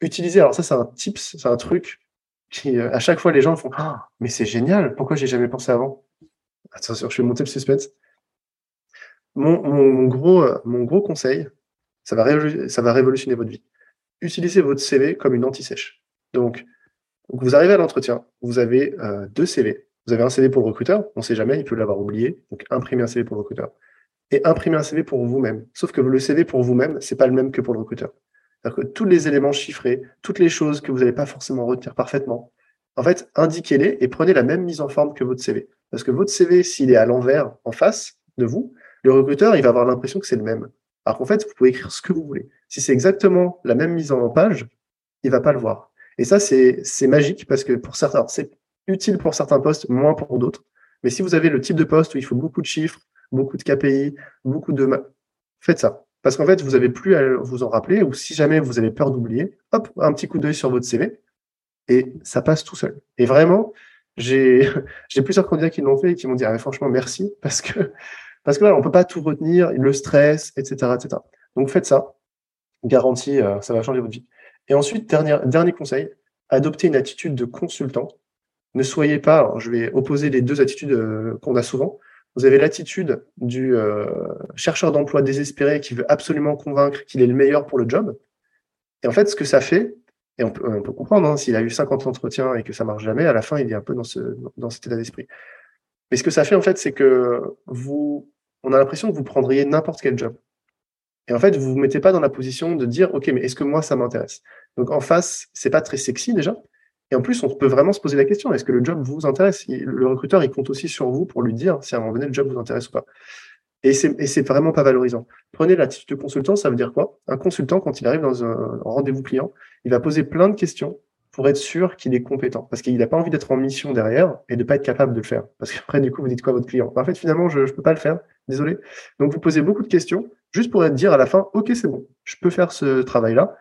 Utilisez, alors ça, c'est un tips, c'est un truc euh, à chaque fois, les gens font ah, mais c'est génial, pourquoi j'ai jamais pensé avant? Attention, je vais monter le suspense. Mon, gros, euh, gros conseil, ça va, révolutionner votre vie. Utilisez votre CV comme une anti-sèche. Donc, vous arrivez à l'entretien, vous avez euh, deux CV. Vous avez un CV pour le recruteur, on ne sait jamais, il peut l'avoir oublié. Donc, imprimez un CV pour le recruteur. Et imprimez un CV pour vous-même. Sauf que le CV pour vous-même, c'est pas le même que pour le recruteur. Que tous les éléments chiffrés, toutes les choses que vous n'allez pas forcément retenir parfaitement, en fait, indiquez-les et prenez la même mise en forme que votre CV. Parce que votre CV, s'il est à l'envers, en face de vous, le recruteur, il va avoir l'impression que c'est le même. Alors qu'en fait, vous pouvez écrire ce que vous voulez. Si c'est exactement la même mise en page, il va pas le voir. Et ça, c'est magique parce que pour certains, c'est utile pour certains postes, moins pour d'autres. Mais si vous avez le type de poste où il faut beaucoup de chiffres, beaucoup de KPI, beaucoup de... Faites ça. Parce qu'en fait, vous n'avez plus à vous en rappeler, ou si jamais vous avez peur d'oublier, hop, un petit coup d'œil sur votre CV, et ça passe tout seul. Et vraiment, j'ai plusieurs candidats qui l'ont fait et qui m'ont dit, ah, franchement, merci, parce que, parce que on peut pas tout retenir, le stress, etc., etc. Donc faites ça, garantie, euh, ça va changer votre vie. Et ensuite, dernier, dernier conseil, adoptez une attitude de consultant. Ne soyez pas, je vais opposer les deux attitudes euh, qu'on a souvent. Vous avez l'attitude du euh, chercheur d'emploi désespéré qui veut absolument convaincre qu'il est le meilleur pour le job. Et en fait, ce que ça fait, et on peut, comprendre, hein, s'il a eu 50 entretiens et que ça marche jamais, à la fin, il est un peu dans, ce, dans cet état d'esprit. Mais ce que ça fait, en fait, c'est que vous, on a l'impression que vous prendriez n'importe quel job. Et en fait, vous vous mettez pas dans la position de dire, OK, mais est-ce que moi, ça m'intéresse? Donc, en face, c'est pas très sexy, déjà. Et en plus, on peut vraiment se poser la question, est-ce que le job vous intéresse? Le recruteur, il compte aussi sur vous pour lui dire si à un moment donné, le job vous intéresse ou pas. Et c'est vraiment pas valorisant. Prenez l'attitude de consultant, ça veut dire quoi? Un consultant, quand il arrive dans un rendez-vous client, il va poser plein de questions pour être sûr qu'il est compétent. Parce qu'il n'a pas envie d'être en mission derrière et de pas être capable de le faire. Parce qu'après, du coup, vous dites quoi à votre client? En fait, finalement, je ne peux pas le faire. Désolé. Donc, vous posez beaucoup de questions juste pour dire à la fin, OK, c'est bon, je peux faire ce travail-là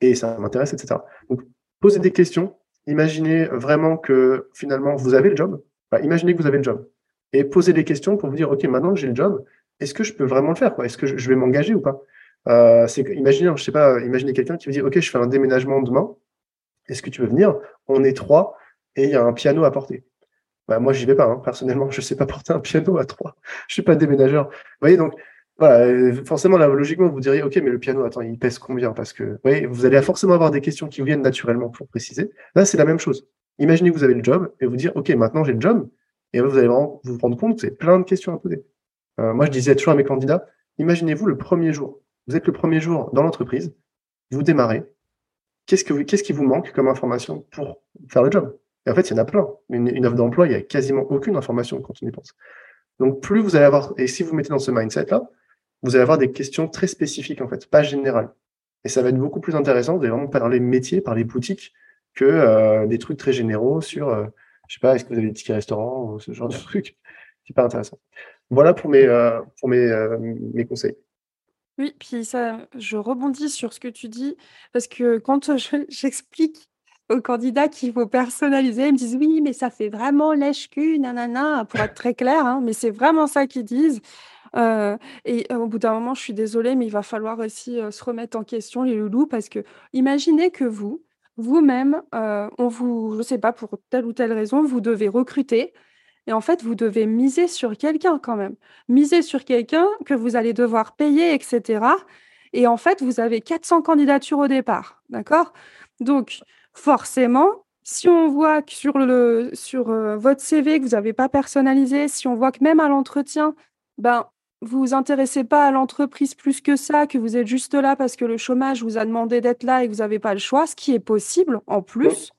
et ça m'intéresse, etc. Donc, posez des questions imaginez vraiment que finalement vous avez le job. imaginez que vous avez le job. Et posez des questions pour vous dire, OK, maintenant que j'ai le job, est-ce que je peux vraiment le faire Est-ce que je vais m'engager ou pas? Euh, Imaginez, je sais pas, imaginez quelqu'un qui vous dit, OK, je fais un déménagement demain. Est-ce que tu veux venir? On est trois et il y a un piano à porter. Bah, moi, j'y vais pas. Hein. Personnellement, je sais pas porter un piano à trois. Je suis pas déménageur. Vous voyez, donc voilà, euh, forcément, là, logiquement, vous diriez, OK, mais le piano, attends, il pèse combien? Parce que, vous vous allez forcément avoir des questions qui vous viennent naturellement pour préciser. Là, c'est la même chose. Imaginez que vous avez le job et vous dire, OK, maintenant j'ai le job. Et vous allez vraiment vous rendre compte que avez plein de questions à poser. Euh, moi, je disais toujours à mes candidats, imaginez-vous le premier jour. Vous êtes le premier jour dans l'entreprise, vous démarrez. Qu'est-ce, que qui vous manque comme information pour faire le job? Et en fait, il y en a plein. Une, une offre d'emploi, il n'y a quasiment aucune information quand on y pense. Donc, plus vous allez avoir, et si vous mettez dans ce mindset-là, vous allez avoir des questions très spécifiques, en fait, pas générales. Et ça va être beaucoup plus intéressant, vous allez vraiment parler métiers, parler boutiques, que euh, des trucs très généraux sur, euh, je sais pas, est-ce que vous avez des tickets restaurants ou ce genre de trucs. C'est pas intéressant. Voilà pour mes, euh, pour mes, mes conseils. Oui, puis ça, je rebondis sur ce que tu dis, parce que quand j'explique aux candidats qu'il faut personnaliser, ils me disent oui, mais ça fait vraiment lèche-cul, nanana, pour être très clair, hein, mais c'est vraiment ça qu'ils disent. Euh, et euh, au bout d'un moment, je suis désolée, mais il va falloir aussi euh, se remettre en question, les loulous, parce que imaginez que vous, vous-même, on vous, je sais pas, pour telle ou telle raison, vous devez recruter. Et en fait, vous devez miser sur quelqu'un quand même. Miser sur quelqu'un que vous allez devoir payer, etc. Et en fait, vous avez 400 candidatures au départ. D'accord? Donc, forcément, si on voit que sur, le, sur votre CV que vous n'avez pas personnalisé, si on voit que même à l'entretien, ben, vous vous intéressez pas à l'entreprise plus que ça, que vous êtes juste là parce que le chômage vous a demandé d'être là et que vous n'avez pas le choix, ce qui est possible en plus,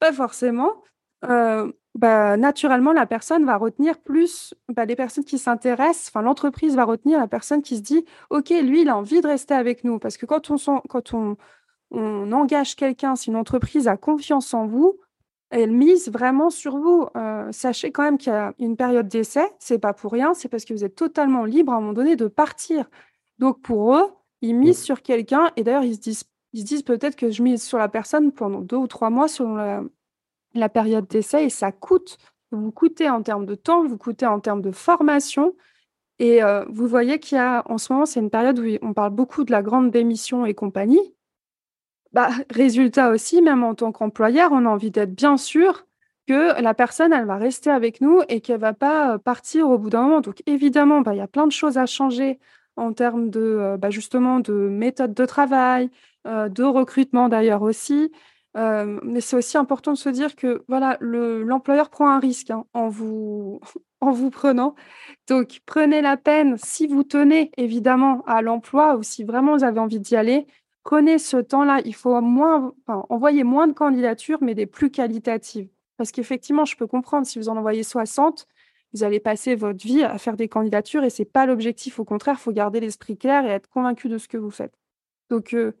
pas forcément, euh, bah, naturellement, la personne va retenir plus bah, les personnes qui s'intéressent, enfin l'entreprise va retenir la personne qui se dit, OK, lui, il a envie de rester avec nous. Parce que quand on, quand on, on engage quelqu'un, si une entreprise a confiance en vous, elle mise vraiment sur vous. Euh, sachez quand même qu'il y a une période d'essai, c'est pas pour rien, c'est parce que vous êtes totalement libre à un moment donné de partir. Donc pour eux, ils misent sur quelqu'un et d'ailleurs ils se disent, ils se disent peut-être que je mise sur la personne pendant deux ou trois mois selon la, période d'essai et ça coûte. Vous coûtez en termes de temps, vous coûtez en termes de formation. Et euh, vous voyez qu'il y a en ce moment, c'est une période où on parle beaucoup de la grande démission et compagnie. Bah, résultat aussi, même en tant qu'employeur, on a envie d'être bien sûr que la personne, elle va rester avec nous et qu'elle va pas partir au bout d'un moment. Donc évidemment, bah, il y a plein de choses à changer en termes de bah, justement de méthode de travail, de recrutement d'ailleurs aussi. mais c'est aussi important de se dire que voilà, l'employeur prend un risque hein, en, vous, en vous prenant. Donc prenez la peine, si vous tenez évidemment à l'emploi ou si vraiment vous avez envie d'y aller, prenez ce temps-là. Il faut envoyer moins de candidatures, mais des plus qualitatives. Parce qu'effectivement, je peux comprendre, si vous en envoyez 60, vous allez passer votre vie à faire des candidatures et ce n'est pas l'objectif. Au contraire, il faut garder l'esprit clair et être convaincu de ce que vous faites. Donc, euh,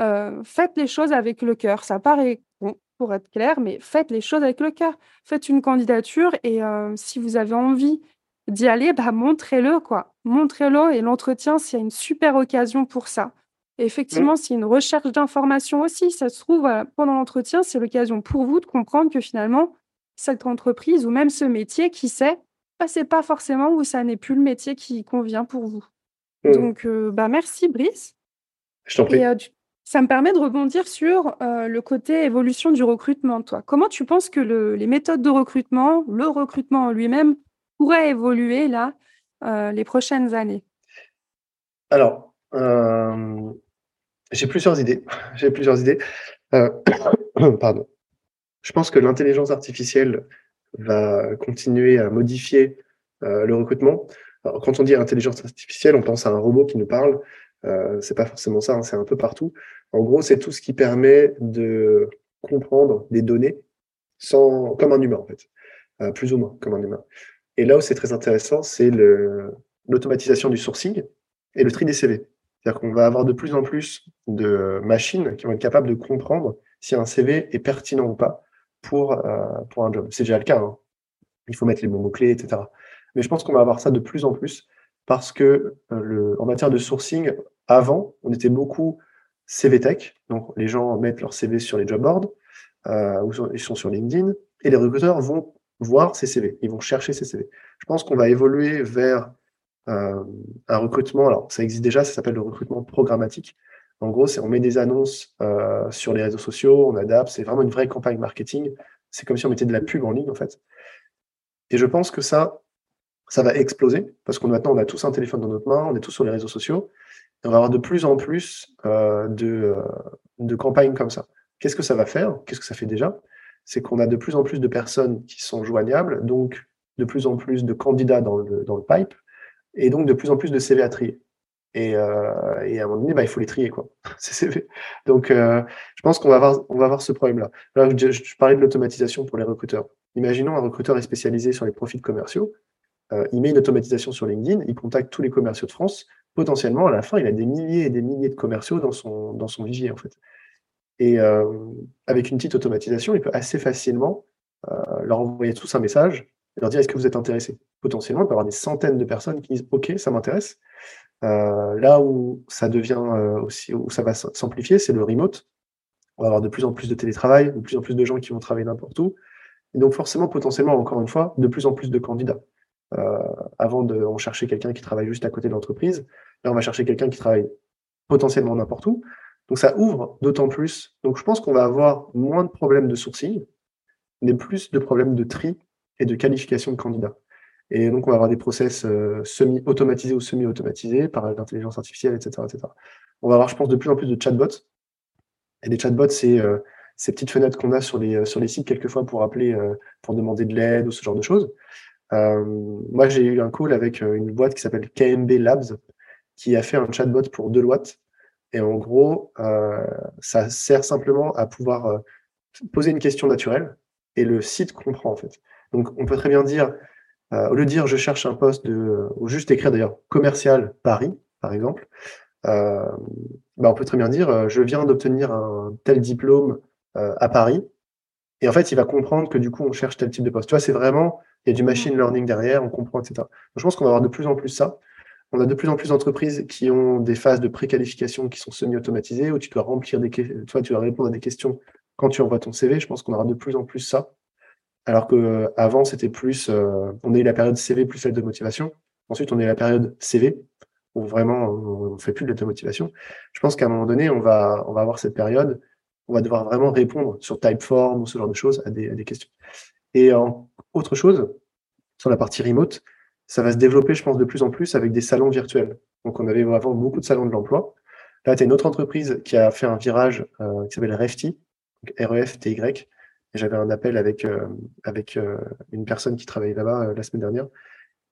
euh, faites les choses avec le cœur. Ça paraît bon, pour être clair, mais faites les choses avec le cœur. Faites une candidature et euh, si vous avez envie d'y aller, bah, montrez-le. quoi. Montrez-le et l'entretien, c'est une super occasion pour ça. Et effectivement, c'est une recherche d'information aussi. Ça se trouve, pendant l'entretien, c'est l'occasion pour vous de comprendre que finalement, cette entreprise ou même ce métier, qui sait, bah, c'est pas forcément ou ça n'est plus le métier qui convient pour vous. Mmh. Donc, euh, bah, merci Brice. Je t'en prie. Et, euh, ça me permet de rebondir sur euh, le côté évolution du recrutement. Toi, comment tu penses que les méthodes de recrutement, le recrutement en lui-même, pourraient évoluer là les prochaines années? Alors, j'ai plusieurs idées. J'ai plusieurs idées. Euh, pardon. Je pense que l'intelligence artificielle va continuer à modifier euh, le recrutement. Alors, quand on dit intelligence artificielle, on pense à un robot qui nous parle. Euh, c'est pas forcément ça, hein, c'est un peu partout. En gros, c'est tout ce qui permet de comprendre des données sans, comme un humain en fait, euh, plus ou moins comme un humain. Et là où c'est très intéressant, c'est l'automatisation du sourcing et le tri des CV. C'est-à-dire qu'on va avoir de plus en plus de machines qui vont être capables de comprendre si un CV est pertinent ou pas pour, euh, pour un job. C'est déjà le cas. Hein. Il faut mettre les bons mots-clés, etc. Mais je pense qu'on va avoir ça de plus en plus parce que euh, en matière de sourcing, avant, on était beaucoup CV tech. Donc, les gens mettent leur CV sur les job boards euh, ou ils sont sur LinkedIn et les recruteurs vont voir ces CV. Ils vont chercher ces CV. Je pense qu'on va évoluer vers un recrutement, alors ça existe déjà, ça s'appelle le recrutement programmatique. En gros, c'est on met des annonces euh, sur les réseaux sociaux, on adapte, c'est vraiment une vraie campagne marketing. C'est comme si on mettait de la pub en ligne en fait. Et je pense que ça, ça va exploser parce qu'on maintenant on a tous un téléphone dans notre main, on est tous sur les réseaux sociaux. Et on va avoir de plus en plus euh, de, campagnes comme ça. Qu'est-ce que ça va faire? Qu'est-ce que ça fait déjà? C'est qu'on a de plus en plus de personnes qui sont joignables, donc de plus en plus de candidats dans le pipe, et donc de plus en plus de CV à trier. Et, euh, et à un moment donné, bah, il faut les trier, quoi. Donc, euh, je pense qu'on va avoir, ce problème-là. Là, je, parlais de l'automatisation pour les recruteurs. Imaginons un recruteur est spécialisé sur les profils commerciaux. Euh, il met une automatisation sur LinkedIn, il contacte tous les commerciaux de France. Potentiellement, à la fin, il a des milliers et des milliers de commerciaux dans son, dans son en fait. Et avec une petite automatisation, il peut assez facilement leur envoyer tous un message leur dire est-ce que vous êtes intéressé Potentiellement, il peut avoir des centaines de personnes qui disent ok, ça m'intéresse. Euh, là où ça devient euh, aussi, où ça va s'amplifier, c'est le remote. On va avoir de plus en plus de télétravail, de plus en plus de gens qui vont travailler n'importe où. Et donc forcément, potentiellement, encore une fois, de plus en plus de candidats. Euh, avant de on chercher quelqu'un qui travaille juste à côté de l'entreprise, là on va chercher quelqu'un qui travaille potentiellement n'importe où. Donc ça ouvre d'autant plus. Donc je pense qu'on va avoir moins de problèmes de sourcing, mais plus de problèmes de tri et de qualification de candidats. Et donc, on va avoir des process euh, semi-automatisés ou semi-automatisés par l'intelligence artificielle, etc., etc. On va avoir, je pense, de plus en plus de chatbots. Et des chatbots, c'est euh, ces petites fenêtres qu'on a sur les, euh, sur les sites quelquefois pour appeler, pour demander de l'aide ou ce genre de choses. moi, j'ai eu un call avec une boîte qui s'appelle KMB Labs, qui a fait un chatbot pour Deloitte. Et en gros, ça sert simplement à pouvoir poser une question naturelle et le site comprend en fait. Donc, on peut très bien dire, au lieu de dire je cherche un poste de, ou juste écrire d'ailleurs commercial Paris, par exemple, euh, bah on peut très bien dire euh, je viens d'obtenir un tel diplôme euh, à Paris. Et en fait, il va comprendre que du coup, on cherche tel type de poste. Tu vois, c'est vraiment, il y a du machine learning derrière, on comprend, etc. Donc, je pense qu'on va avoir de plus en plus ça. On a de plus en plus d'entreprises qui ont des phases de préqualification qui sont semi-automatisées, où tu dois remplir des questions, tu dois répondre à des questions quand tu envoies ton CV. Je pense qu'on aura de plus en plus ça. Alors que avant, c'était plus, on a eu la période CV plus celle de motivation. Ensuite, on a eu la période CV, où vraiment on ne fait plus de l'automotivation, je pense qu'à un moment donné, on va, on va avoir cette période, on va devoir vraiment répondre sur Typeform ou ce genre de choses à des, questions. Et en, autre chose, sur la partie remote, ça va se développer, je pense, de plus en plus avec des salons virtuels. Donc, on avait avant beaucoup de salons de l'emploi. Là, tu as une autre entreprise qui a fait un virage euh, qui s'appelle REFTY, R-E-F-T-Y. J'avais un appel avec, euh, avec euh, une personne qui travaillait là-bas la semaine dernière.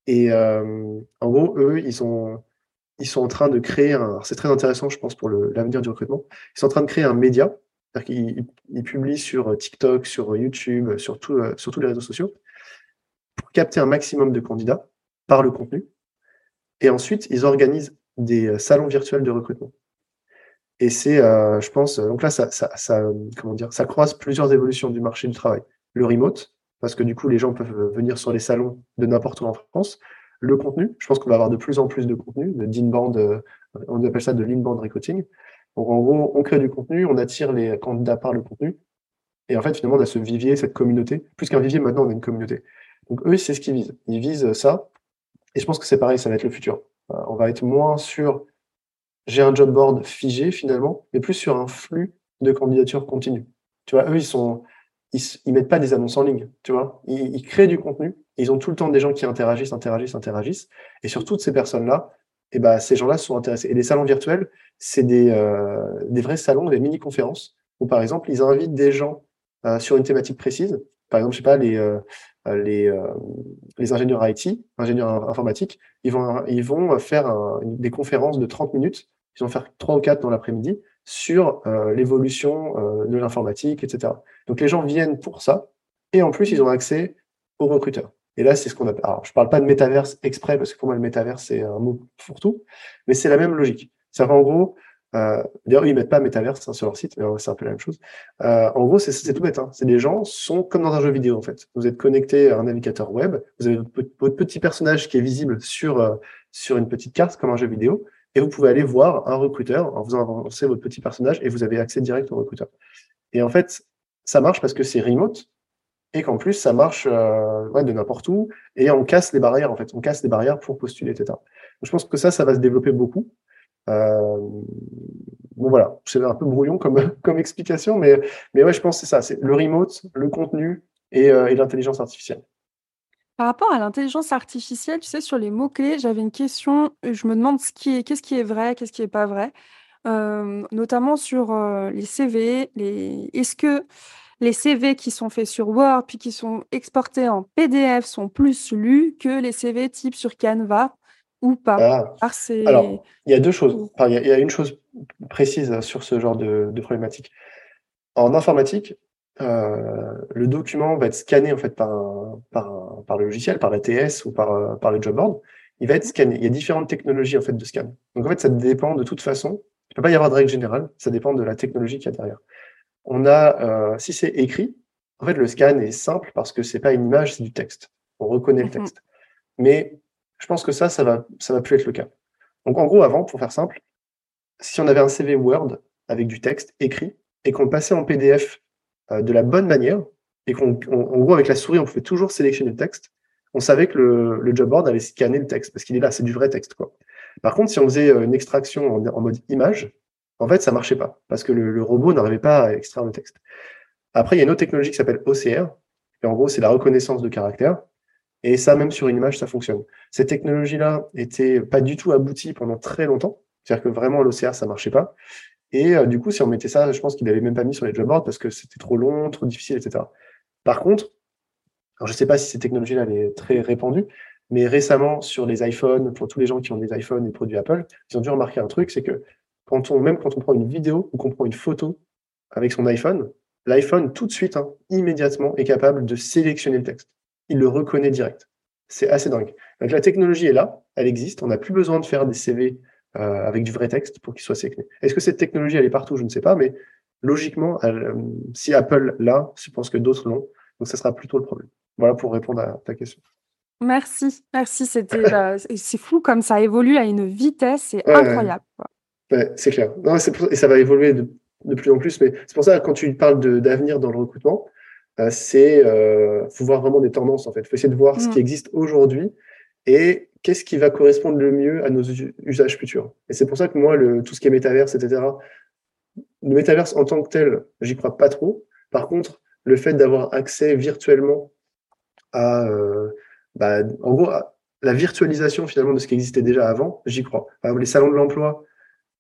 Et en gros, eux, ils ont, ils sont en train de créer un. C'est très intéressant, je pense, pour l'avenir du recrutement. Ils sont en train de créer un média. C'est-à-dire qu'ils ils publient sur euh, TikTok, sur euh, YouTube, sur, euh, sur tous les réseaux sociaux, pour capter un maximum de candidats par le contenu. Et ensuite, ils organisent des salons virtuels de recrutement. Et c'est, je pense, donc là, ça, ça, ça, comment dire, ça croise plusieurs évolutions du marché du travail. Le remote, parce que du coup, les gens peuvent venir sur les salons de n'importe où en France le contenu. Je pense qu'on va avoir de plus en plus de contenu, de euh, on appelle ça de l'inbound recruiting. Donc en gros, on crée du contenu, on attire les candidats par le contenu. Et en fait, finalement, on a ce vivier, cette communauté. Plus qu'un vivier, maintenant, on a une communauté. Donc eux, c'est ce qu'ils visent. Ils visent ça. Et je pense que c'est pareil, ça va être le futur. Euh, on va être moins sur j'ai un job board figé finalement, mais plus sur un flux de candidatures continue. Tu vois, eux, ils sont, ils, ils mettent pas des annonces en ligne, tu vois. ils créent du contenu ils ont tout le temps des gens qui interagissent, interagissent, interagissent. Et sur toutes ces personnes-là, eh ben, ces gens-là sont intéressés. Et les salons virtuels, c'est des, euh, des vrais salons, des mini-conférences, où par exemple, ils invitent des gens euh, sur une thématique précise. Par exemple, je sais pas, les, euh, les, les ingénieurs IT, ingénieurs informatiques, ils vont, ils vont faire des conférences de 30 minutes. Ils vont faire trois ou quatre dans l'après-midi sur l'évolution de l'informatique, etc. Donc les gens viennent pour ça. Et en plus, ils ont accès aux recruteurs. Et là, c'est ce qu'on appelle. Alors, je parle pas de métaverse exprès, parce que pour moi, le métaverse, c'est un mot fourre-tout, mais c'est la même logique. C'est qu'en gros, euh, d'ailleurs, ils mettent pas métaverse hein, sur leur site, mais c'est un peu la même chose. Euh, en gros, c'est tout bête. Hein. C'est des gens sont comme dans un jeu vidéo, en fait. Vous êtes connecté à un navigateur web, vous avez votre petit personnage qui est visible sur, euh, sur une petite carte, comme un jeu vidéo, et vous pouvez aller voir un recruteur en faisant avancer votre petit personnage, et vous avez accès direct au recruteur. Et en fait, ça marche parce que c'est remote, et qu'en plus ça marche euh, ouais, de n'importe où et on casse les barrières en fait, on casse les barrières pour postuler, etc. Donc, je pense que ça, ça va se développer beaucoup. Euh, bon voilà, c'est un peu brouillon comme, comme explication, mais, mais ouais, je pense que c'est ça, c'est le remote, le contenu et, euh, et l'intelligence artificielle. Par rapport à l'intelligence artificielle, tu sais, sur les mots-clés, j'avais une question, je me demande ce qui est, qu'est-ce qui est vrai, qu'est-ce qui est pas vrai, euh, notamment sur les CV, les... est-ce que les CV qui sont faits sur Word puis qui sont exportés en PDF sont plus lus que les CV type sur Canva ou pas? Ah. Alors, il y a deux choses. il, y a, une chose précise sur ce genre de, problématique. En informatique, euh, le document va être scanné en fait par, par, le logiciel, par l'ATS ou par, par le job board. Il va être scanné. Il y a différentes technologies en fait de scan. Donc en fait, ça dépend de toute façon. Il ne peut pas y avoir de règle générale. Ça dépend de la technologie qu'il y a derrière on a, euh, si c'est écrit, en fait, le scan est simple parce que c'est pas une image, c'est du texte. On reconnaît le mhm. texte. Mais je pense que ça, ça va, ça va plus être le cas. Donc, en gros, avant, pour faire simple, si on avait un CV Word avec du texte écrit et qu'on le passait en PDF euh, de la bonne manière et qu'en gros, avec la souris, on pouvait toujours sélectionner le texte, on savait que le, le job board allait scanner le texte parce qu'il est là, c'est du vrai texte, quoi. Par contre, si on faisait euh, une extraction en mode image, en fait, ça marchait pas parce que le, robot n'arrivait pas à extraire le texte. Après, il y a une autre technologie qui s'appelle OCR, et en gros, c'est la reconnaissance de caractère. Et ça, même sur une image, ça fonctionne. Cette technologie-là était pas du tout aboutie pendant très longtemps. C'est-à-dire que vraiment, l'OCR, ça marchait pas. Et euh, du coup, si on mettait ça, je pense qu'il n'avait même pas mis sur les job boards parce que c'était trop long, trop difficile, etc. Par contre, Alors, je ne sais pas si cette technologie-là est très répandue, mais récemment, sur les iPhones, pour tous les gens qui ont des iPhones et produits Apple, ils ont dû remarquer un truc, c'est que quand on, même quand on prend une vidéo ou qu'on prend une photo avec son iPhone, l'iPhone, tout de suite, hein, immédiatement, est capable de sélectionner le texte. Il le reconnaît direct. C'est assez dingue. Donc la technologie est là, elle existe. On n'a plus besoin de faire des CV euh, avec du vrai texte pour qu'il soit sélectionné. Est-ce que cette technologie, elle est partout? Je ne sais pas, mais logiquement, euh, si Apple l'a, je pense que d'autres l'ont. Donc ça sera plutôt le problème. Voilà pour répondre à ta question. Merci, merci. C'était, c'est fou comme ça évolue à une vitesse, c'est incroyable. Ouais, c'est clair. Non, et ça va évoluer de, plus en plus. Mais c'est pour ça, quand tu parles d'avenir dans le recrutement, euh, c'est euh, faut voir vraiment des tendances en fait. Il faut essayer de voir ce qui mmh. existe aujourd'hui et qu'est-ce qui va correspondre le mieux à nos usages futurs. Et c'est pour ça que moi, tout ce qui est métaverse, etc., le métaverse en tant que tel, j'y crois pas trop. Par contre, le fait d'avoir accès virtuellement à, euh, bah, en gros, la virtualisation finalement de ce qui existait déjà avant, j'y crois. les salons de l'emploi,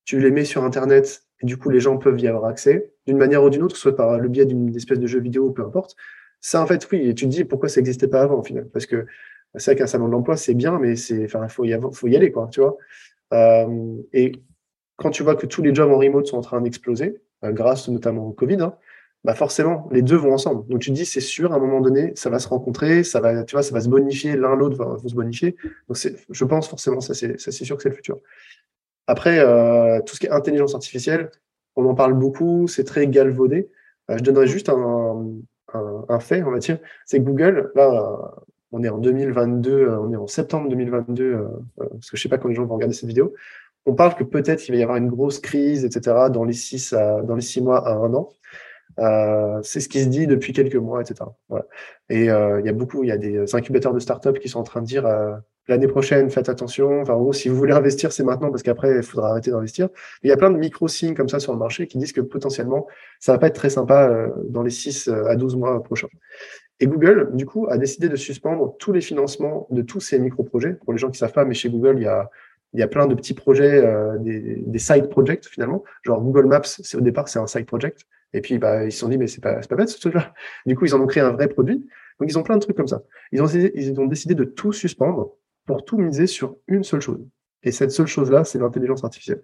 tu les mets sur Internet et du coup les gens peuvent y avoir accès d'une manière ou d'une autre, soit par le biais d'une espèce de jeu vidéo, peu importe. Ça, en fait, oui. Et tu te dis pourquoi ça n'existait pas avant, au final. Parce que c'est vrai qu'un salon de l'emploi, c'est bien, mais c'est, enfin, il faut y, aller, quoi, tu vois. Euh, et quand tu vois que tous les jobs en remote sont en train d'exploser, euh, grâce notamment au Covid, hein, bah forcément, les deux vont ensemble. Donc tu te dis, c'est sûr, à un moment donné, ça va se rencontrer, ça va, tu vois, ça va se bonifier, l'un l'autre va, se bonifier. Donc je pense forcément, ça c'est, ça c'est sûr que c'est le futur. Après, euh, tout ce qui est intelligence artificielle, on en parle beaucoup, c'est très galvaudé. Je donnerai juste un, un, un, fait, on va dire, c'est que Google, là, on est en 2022, euh, on est en septembre 2022, euh, parce que je sais pas quand les gens vont regarder cette vidéo. On parle que peut-être il va y avoir une grosse crise, etc., dans les six à, dans les six mois à un an. Euh, c'est ce qui se dit depuis quelques mois, etc. Voilà. Et euh, il y a beaucoup, il y a des incubateurs de startups qui sont en train de dire euh, l'année prochaine, faites attention. Enfin, en gros, si vous voulez investir, c'est maintenant parce qu'après, il faudra arrêter d'investir. Il y a plein de micro-signes comme ça sur le marché qui disent que potentiellement, ça va pas être très sympa euh, dans les 6 à 12 mois prochains. Et Google, du coup, a décidé de suspendre tous les financements de tous ces micro-projets. Pour les gens qui savent pas, mais chez Google, il y a il y a plein de petits projets, euh, des, des, side projects finalement. Genre Google Maps, c'est au départ c'est un side project. Et puis bah, ils se sont dit mais c'est pas c'est pas bête ce truc-là. Du coup ils en ont créé un vrai produit. Donc ils ont plein de trucs comme ça. Ils ont ils ont décidé de tout suspendre pour tout miser sur une seule chose. Et cette seule chose-là, c'est l'intelligence artificielle.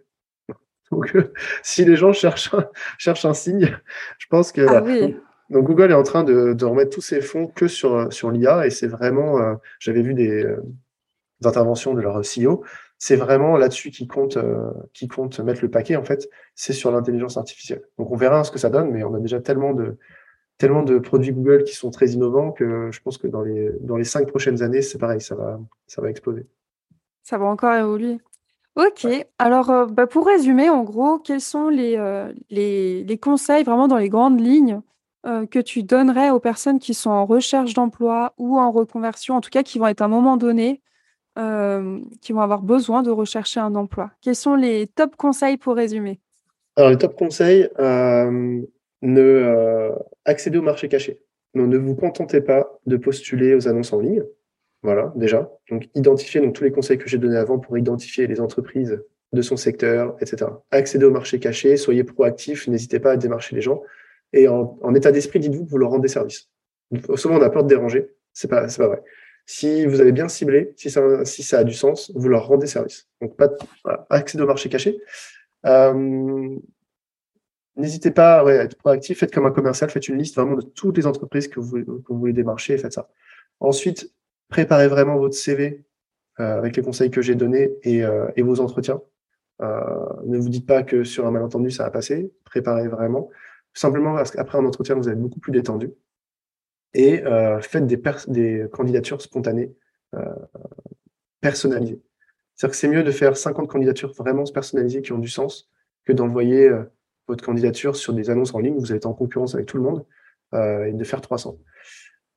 Donc euh, si les gens cherchent un, cherchent un signe, je pense que ah, oui. Donc, Google est en train de, de, remettre tous ses fonds que sur sur l'IA et c'est vraiment euh, j'avais vu des, des interventions de leur CEO c'est vraiment là-dessus qui compte, euh, qui compte mettre le paquet, en fait, c'est sur l'intelligence artificielle. Donc on verra ce que ça donne, mais on a déjà tellement de, tellement de produits Google qui sont très innovants que je pense que dans les, dans les cinq prochaines années, c'est pareil, ça va, ça va exploser. Ça va encore évoluer. Ok, alors euh, bah, pour résumer, en gros, quels sont les, euh, les, les, conseils vraiment dans les grandes lignes que tu donnerais aux personnes qui sont en recherche d'emploi ou en reconversion, en tout cas qui vont être à un moment donné euh, qui vont avoir besoin de rechercher un emploi? Quels sont les top conseils pour résumer? Alors, les top conseils, euh, ne euh, accéder au marché caché. Non, ne vous contentez pas de postuler aux annonces en ligne. Voilà, déjà. Donc, identifier donc, tous les conseils que j'ai donnés avant pour identifier les entreprises de son secteur, etc. Accéder au marché caché, soyez proactif, n'hésitez pas à démarcher les gens. Et en, état d'esprit, dites-vous que vous leur rendez service. Souvent, on a peur de déranger. C'est pas, pas vrai. Si vous avez bien ciblé, si ça, a du sens, vous leur rendez service. Donc, pas accès au marché caché. Euh, N'hésitez pas à être proactif, faites comme un commercial, faites une liste vraiment de toutes les entreprises que vous, voulez démarcher, faites ça. Ensuite, préparez vraiment votre CV euh, avec les conseils que j'ai donnés et, euh, et, vos entretiens. Ne vous dites pas que sur un malentendu, ça va passer. Préparez vraiment. Simplement parce qu'après un entretien, vous êtes beaucoup plus détendu et euh, faites des, des, candidatures spontanées euh, personnalisées. C'est-à-dire que c'est mieux de faire 50 candidatures vraiment personnalisées qui ont du sens que d'envoyer euh, votre candidature sur des annonces en ligne où vous êtes en concurrence avec tout le monde euh, et de faire 300.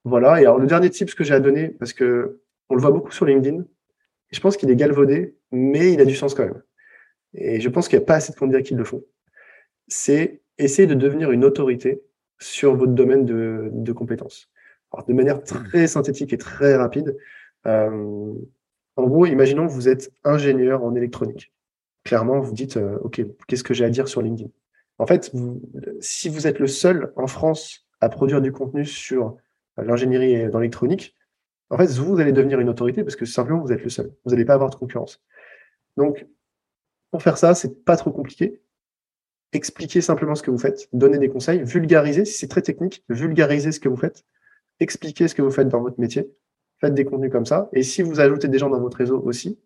Voilà. Et alors le dernier tip que j'ai à donner, parce que on le voit beaucoup sur LinkedIn, je pense qu'il est galvaudé, mais il a du sens quand même. Et je pense qu'il n'y a pas assez de candidats qui le font. C'est essayer de devenir une autorité sur votre domaine de, de compétences. Alors, de manière très synthétique et très rapide, euh, en gros, imaginons que vous êtes ingénieur en électronique. Clairement, vous dites, euh, OK, qu'est-ce que j'ai à dire sur LinkedIn? En fait, vous, si vous êtes le seul en France à produire du contenu sur l'ingénierie dans l'électronique, en fait, vous allez devenir une autorité parce que simplement, vous êtes le seul. Vous n'allez pas avoir de concurrence. Donc, pour faire ça, c'est pas trop compliqué. Expliquez simplement ce que vous faites, donnez des conseils, vulgarisez, si c'est très technique, vulgarisez ce que vous faites, expliquez ce que vous faites dans votre métier, faites des contenus comme ça. Et si vous ajoutez des gens dans votre réseau aussi,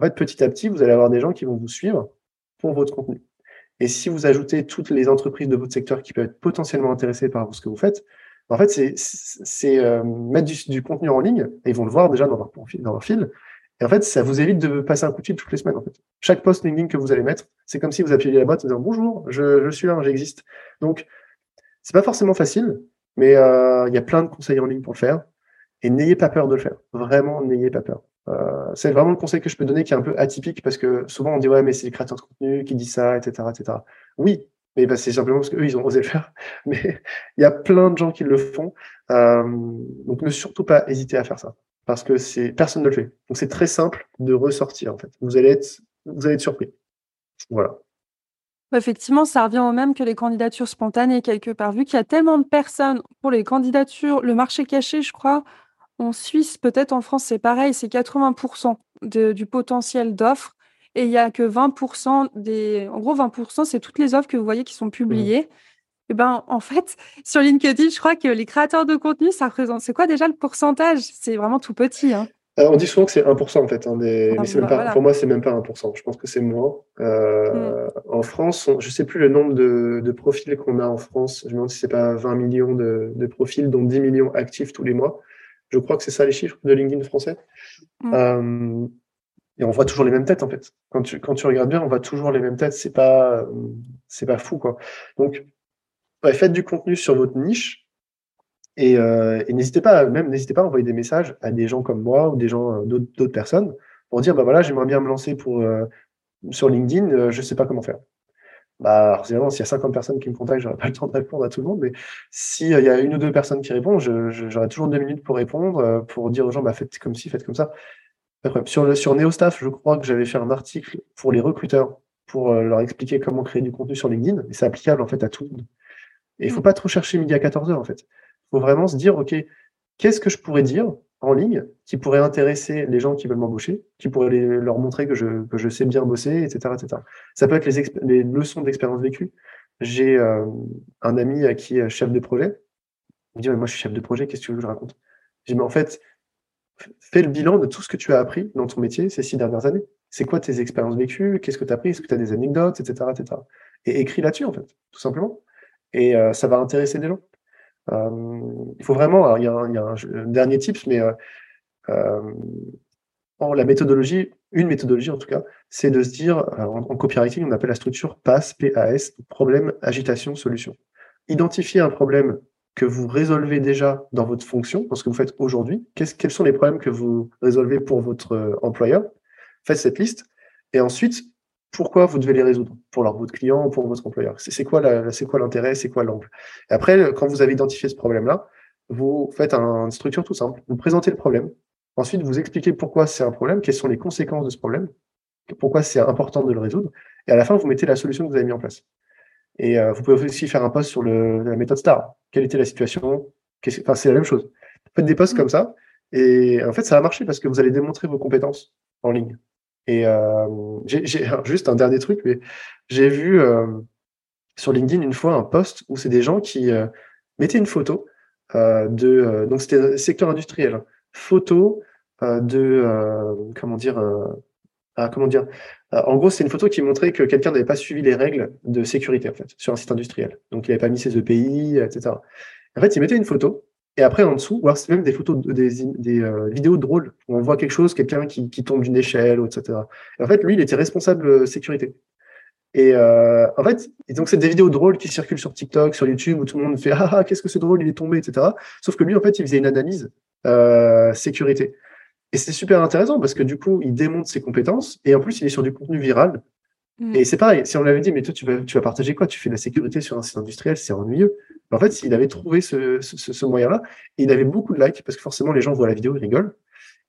en fait, petit à petit, vous allez avoir des gens qui vont vous suivre pour votre contenu. Et si vous ajoutez toutes les entreprises de votre secteur qui peuvent être potentiellement intéressées par ce que vous faites, en fait, c'est euh, mettre du, contenu en ligne, et ils vont le voir déjà dans leur, dans leur fil. Et en fait, ça vous évite de passer un coup de fil toutes les semaines. En fait. Chaque post LinkedIn que vous allez mettre, c'est comme si vous appuyez la boîte en disant bonjour, je, je suis là, j'existe. Donc, c'est pas forcément facile, mais euh, il y a plein de conseils en ligne pour le faire. Et n'ayez pas peur de le faire. Vraiment, n'ayez pas peur. Euh, c'est vraiment le conseil que je peux donner qui est un peu atypique parce que souvent on dit ouais mais c'est les créateurs de contenu qui disent ça, etc. etc. Oui, mais bah, c'est simplement parce qu'eux ils ont osé le faire. Mais il y a plein de gens qui le font. Euh, donc ne surtout pas hésiter à faire ça parce que c'est personne ne le fait. Donc c'est très simple de ressortir en fait. Vous allez être vous allez être surpris. Voilà. Effectivement, ça revient au même que les candidatures spontanées quelque part. Vu qu'il y a tellement de personnes pour les candidatures, le marché caché, je crois, en Suisse, peut-être en France, c'est pareil, c'est 80% du potentiel d'offres et il y a que 20% des en gros 20% c'est toutes les offres que vous voyez qui sont mmh. Et ben en fait, sur LinkedIn, je crois que les créateurs de contenu, ça représente c'est quoi déjà le pourcentage? C'est vraiment tout petit, hein. euh, on dit souvent que c'est 1% en fait, hein, mais bah, pas, pour moi, c'est même pas 1%. Je pense que c'est moins. Euh, mmh. En France, je sais plus le nombre de, profils qu'on a en France. Je me demande si c'est pas 20 millions de, de, profils, dont 10 millions actifs tous les mois. Je crois que c'est ça les chiffres de LinkedIn français? Mm. Euh, et on voit toujours les mêmes têtes en fait. Quand tu, quand tu regardes bien, on voit toujours les mêmes têtes. C'est pas, c'est pas fou quoi. Donc, faites du contenu sur votre niche et, euh, et n'hésitez pas, même n'hésitez pas à envoyer des messages à des gens comme moi ou des gens euh, d'autres personnes pour dire bah voilà, j'aimerais bien me lancer pour euh, sur LinkedIn, je sais pas comment faire. Bah, évidemment, s'il y a 50 personnes qui me contactent, j'aurai pas le temps de répondre à tout le monde, mais s'il y a une ou deux personnes qui répondent, j'aurai toujours deux minutes pour répondre, pour dire aux gens, bah, faites comme ci, faites comme ça. Sur, NeoStaff, je crois que j'avais fait un article pour les recruteurs, pour leur expliquer comment créer du contenu sur LinkedIn, et c'est applicable, en fait, à tout le monde. Et il faut mm. pas trop chercher midi à 14 heures, en fait. Il faut vraiment se dire, OK, qu'est-ce que je pourrais dire en ligne qui pourrait intéresser les gens qui veulent m'embaucher, qui pourrait leur montrer que je, que je sais bien bosser, etc. etc. Ça peut être les, les leçons d'expérience vécue. J'ai euh, un ami à qui est chef de projet. Il me dit, moi je suis chef de projet, qu'est-ce que tu veux que je raconte? Je dis, mais en fait, fais le bilan de tout ce que tu as appris dans ton métier ces six dernières années. C'est quoi tes expériences vécues? Qu'est-ce que tu as appris? Est-ce que tu as des anecdotes, etc. etc. Et écris là-dessus, en fait, tout simplement. Et euh, ça va intéresser des gens. Euh, il faut vraiment, il y a, un, dernier tips, mais euh, euh, la méthodologie, une méthodologie en tout cas, c'est de se dire, en, copywriting, on appelle la structure PAS, PAS, problème, agitation, solution. Identifiez un problème que vous résolvez déjà dans votre fonction, dans ce que vous faites aujourd'hui. quels sont les problèmes que vous résolvez pour votre employeur? Faites cette liste. Et ensuite, pourquoi vous devez les résoudre? Pour leur, votre client ou pour votre employeur? C'est quoi l'intérêt, c'est quoi l'angle? Et après, quand vous avez identifié ce problème-là, vous faites une structure tout simple. Vous présentez le problème. Ensuite, vous expliquez pourquoi c'est un problème, quelles sont les conséquences de ce problème, pourquoi c'est important de le résoudre. Et à la fin, vous mettez la solution que vous avez mis en place. Et euh, vous pouvez aussi faire un post sur le, la méthode STAR. Quelle était la situation? Enfin, c'est la même chose. Faites des posts mmh. comme ça. Et en fait, ça va marcher parce que vous allez démontrer vos compétences en ligne. Et euh, j'ai juste un dernier truc, mais j'ai vu euh, sur LinkedIn une fois un post où c'est des gens qui euh, mettaient une photo euh, de donc c'était secteur industriel, hein. photo de comment dire ah, comment dire en gros c'est une photo qui montrait que quelqu'un n'avait pas suivi les règles de sécurité en fait sur un site industriel, donc il n'avait pas mis ses EPI, etc. En fait, il mettait une photo et après, en dessous, voir même des photos, des, des euh, vidéos drôles où on voit quelque chose, quelqu'un qui, qui tombe d'une échelle, etc. Et en fait, lui, il était responsable euh, sécurité. Et euh, en fait, et donc c'est des vidéos drôles qui circulent sur TikTok, sur YouTube, où tout le monde fait ah, ah qu'est-ce que c'est drôle, il est tombé, etc. Sauf que lui, en fait, il faisait une analyse euh, sécurité. Et c'est super intéressant parce que du coup, il démontre ses compétences et en plus, il est sur du contenu viral. Mm. Et c'est pareil, si on l'avait dit, mais toi, tu vas, tu vas partager quoi? Tu fais de la sécurité sur un site industriel, c'est ennuyeux. En fait, il avait trouvé ce, ce, ce moyen-là, il avait beaucoup de likes, parce que forcément, les gens voient la vidéo, ils rigolent.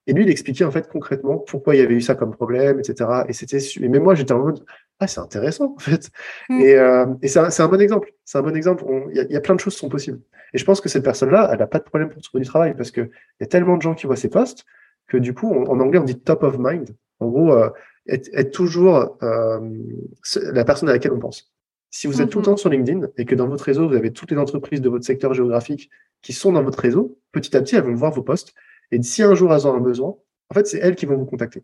Et lui, il expliquait en fait concrètement pourquoi il y avait eu ça comme problème, etc. Et c'était, et même moi, j'étais en mode, ah, c'est intéressant en fait. Mm. Et, euh, et c'est un, un, bon exemple. C'est un bon exemple. Il y, y, a plein de choses qui sont possibles. Et je pense que cette personne-là, elle n'a pas de problème pour trouver du travail parce qu'il y a tellement de gens qui voient ses posts que du coup, en anglais, on dit top of mind. En gros, euh, être, toujours euh, la personne à laquelle on pense. Si vous êtes tout le temps sur LinkedIn et que dans votre réseau, vous avez toutes les entreprises de votre secteur géographique qui sont dans votre réseau, petit à petit, elles vont voir vos posts. Et si un jour elles ont un besoin, en fait, c'est elles qui vont vous contacter.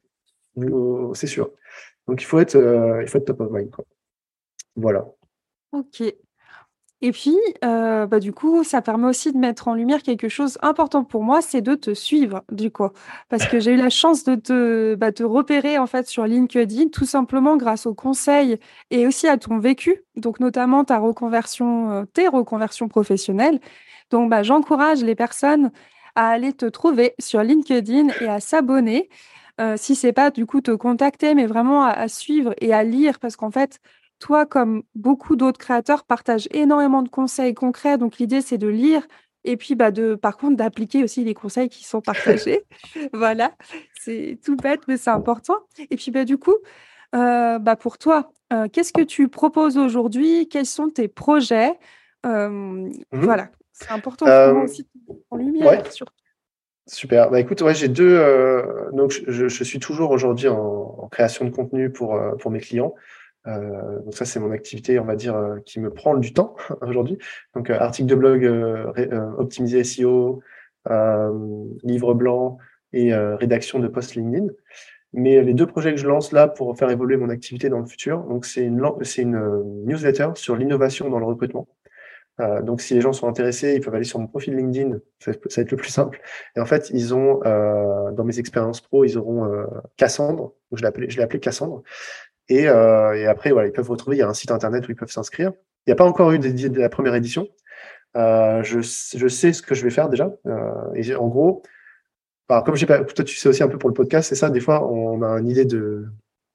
C'est sûr. Donc, il faut être, euh, il faut être top of mind. Quoi. Voilà. Ok. Et puis, euh, bah, du coup, ça permet aussi de mettre en lumière quelque chose important pour moi, c'est de te suivre, du coup. Parce que j'ai eu la chance de te, bah, te repérer, en fait, sur LinkedIn, tout simplement grâce aux conseils et aussi à ton vécu, donc notamment ta reconversion, euh, tes reconversions professionnelles. Donc, bah, j'encourage les personnes à aller te trouver sur LinkedIn et à s'abonner. Euh, si c'est pas du coup te contacter, mais vraiment à suivre et à lire, parce qu'en fait, toi, comme beaucoup d'autres créateurs, partages énormément de conseils concrets. Donc, l'idée, c'est de lire et puis, bah, de, par contre, d'appliquer aussi les conseils qui sont partagés. voilà, c'est tout bête, mais c'est important. Et puis, bah, du coup, euh, bah, pour toi, euh, qu'est-ce que tu proposes aujourd'hui? Quels sont tes projets? Euh, mmh Voilà, c'est important aussi en lumière, surtout. Super. Bah écoute, ouais, j'ai deux. donc, je, je, suis toujours aujourd'hui en, en, création de contenu pour pour mes clients. Euh, donc ça, c'est mon activité, on va dire, euh, qui me prend du temps aujourd'hui. Donc euh, article de blog optimisé SEO, livre blanc et rédaction de post LinkedIn. Mais les deux projets que je lance là pour faire évoluer mon activité dans le futur, donc c'est une, c'est une newsletter sur l'innovation dans le recrutement. Euh, donc, si les gens sont intéressés, ils peuvent aller sur mon profil LinkedIn. Ça, va être le plus simple. Et en fait, ils ont, euh, dans mes expériences pro, ils auront euh, Cassandre. Je l'ai appelé, je l'ai appelé Cassandre. Et, euh, et, après, voilà, ils peuvent retrouver. Il y a un site internet où ils peuvent s'inscrire. Il n'y a pas encore eu de, de la première édition. Euh, je, je, sais ce que je vais faire déjà. Euh, et en gros, bah, comme j'ai pas, toi tu sais aussi un peu pour le podcast, c'est ça. Des fois, on a une idée de,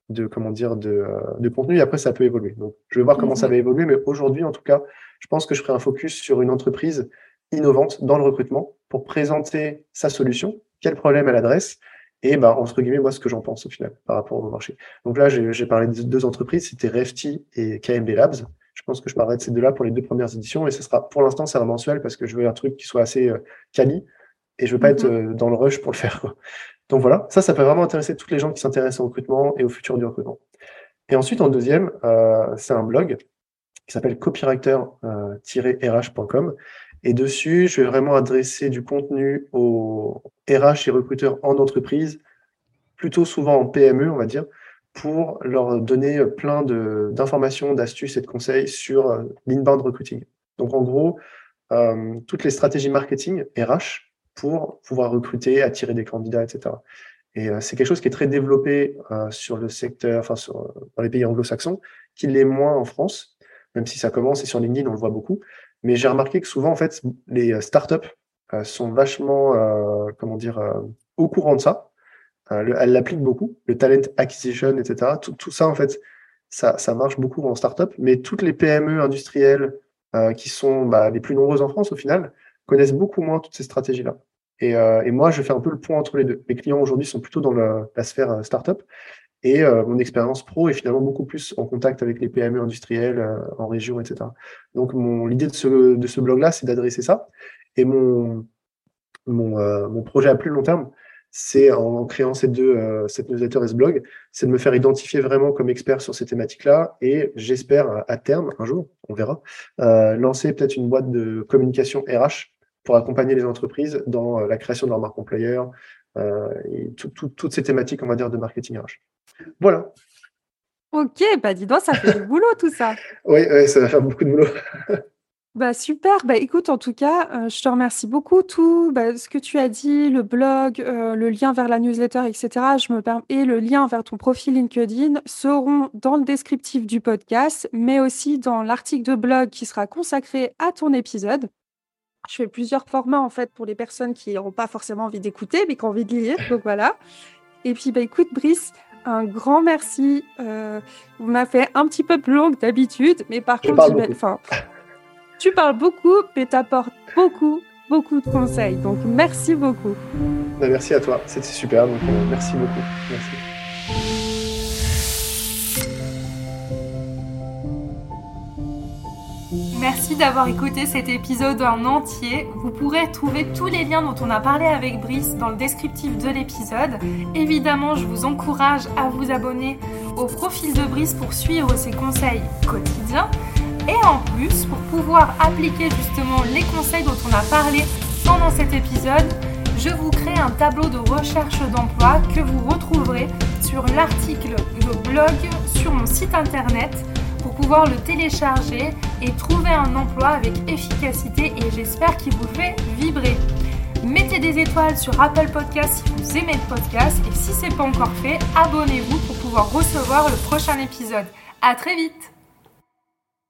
de comment dire, de, euh, de contenu. Et après, ça peut évoluer. Donc, je vais voir comment ça mhm. va évoluer. Mais aujourd'hui, en tout cas, je pense que je ferai un focus sur une entreprise innovante dans le recrutement pour présenter sa solution, quel problème elle adresse et bah, entre guillemets, moi, ce que j'en pense au final par rapport au marché. Donc là, j'ai parlé de deux entreprises, c'était Refty et KMB Labs. Je pense que je parlerai de ces deux-là pour les deux premières éditions et ce sera, pour l'instant, c'est un mensuel parce que je veux un truc qui soit assez euh, quali et je veux pas être mhm. euh, dans le rush pour le faire. Quoi. Donc voilà, ça, ça peut vraiment intéresser toutes les gens qui s'intéressent au recrutement et au futur du recrutement. Et ensuite, en deuxième, euh, c'est un blog qui s'appelle copywriter-rh.com et dessus, je vais vraiment adresser du contenu aux RH et recruteurs en entreprise, plutôt souvent en PME, on va dire, pour leur donner plein d'informations, d'astuces et de conseils sur euh, l'inbound recruiting. Donc en gros, euh, toutes les stratégies marketing RH pour pouvoir recruter, attirer des candidats, etc. Et euh, c'est quelque chose qui est très développé sur le secteur, enfin dans les pays anglo-saxons, qui l'est moins en France, même si ça commence et sur LinkedIn on le voit beaucoup. Mais j'ai remarqué que souvent, en fait, les euh, startups euh, sont vachement, euh, comment dire, au courant de ça. elles l'appliquent beaucoup, le talent acquisition, etc. Tout, ça, en fait, ça, ça marche beaucoup en startup. Mais toutes les PME industrielles qui sont bah, les plus nombreuses en France, au final, connaissent beaucoup moins toutes ces stratégies-là. Et, et, moi, je fais un peu le point entre les deux. Mes clients aujourd'hui sont plutôt dans la sphère startup et euh, mon expérience pro est finalement beaucoup plus en contact avec les PME industrielles euh, en région, etc. Donc l'idée de ce, de ce blog-là, c'est d'adresser ça. Et mon, mon, euh, mon, projet à plus long terme, c'est en créant ces deux, cette newsletter et ce blog, c'est de me faire identifier vraiment comme expert sur ces thématiques-là et j'espère à terme, un jour, on verra, lancer peut-être une boîte de communication RH pour accompagner les entreprises dans la création de leur marque employeur et toutes ces thématiques, on va dire, de marketing RH. Voilà. Ok, bah dis donc, ça fait du boulot tout ça. Oui, ça va faire beaucoup de boulot. Bah super, bah écoute, en tout cas, euh, je te remercie beaucoup. Tout bah, ce que tu as dit, le blog, euh, le lien vers la newsletter, etc., je me et le lien vers ton profil LinkedIn seront dans le descriptif du podcast, mais aussi dans l'article de blog qui sera consacré à ton épisode. Je fais plusieurs formats en fait pour les personnes qui n'auront pas forcément envie d'écouter, mais qui ont envie de lire. Donc voilà. Et puis bah écoute, Brice, un grand merci. Euh, vous m'avez fait un petit peu plus long que d'habitude, mais par contre, enfin, tu parles beaucoup, mais tu apportes beaucoup, beaucoup de conseils. Donc, merci beaucoup. Bah, merci à toi, c'était super. Donc, euh, merci beaucoup. Merci. Merci d'avoir écouté cet épisode en entier. Vous pourrez trouver tous les liens dont on a parlé avec Brice dans le descriptif de l'épisode. Évidemment, je vous encourage à vous abonner au profil de Brice pour suivre ses conseils quotidiens. Et en plus, pour pouvoir appliquer justement les conseils dont on a parlé pendant cet épisode, je vous crée un tableau de recherche d'emploi que vous retrouverez sur l'article de blog sur mon site internet pouvoir le télécharger et trouver un emploi avec efficacité et j'espère qu'il vous fait vibrer. Mettez des étoiles sur Apple Podcast si vous aimez le podcast et si ce n'est pas encore fait, abonnez-vous pour pouvoir recevoir le prochain épisode. À très vite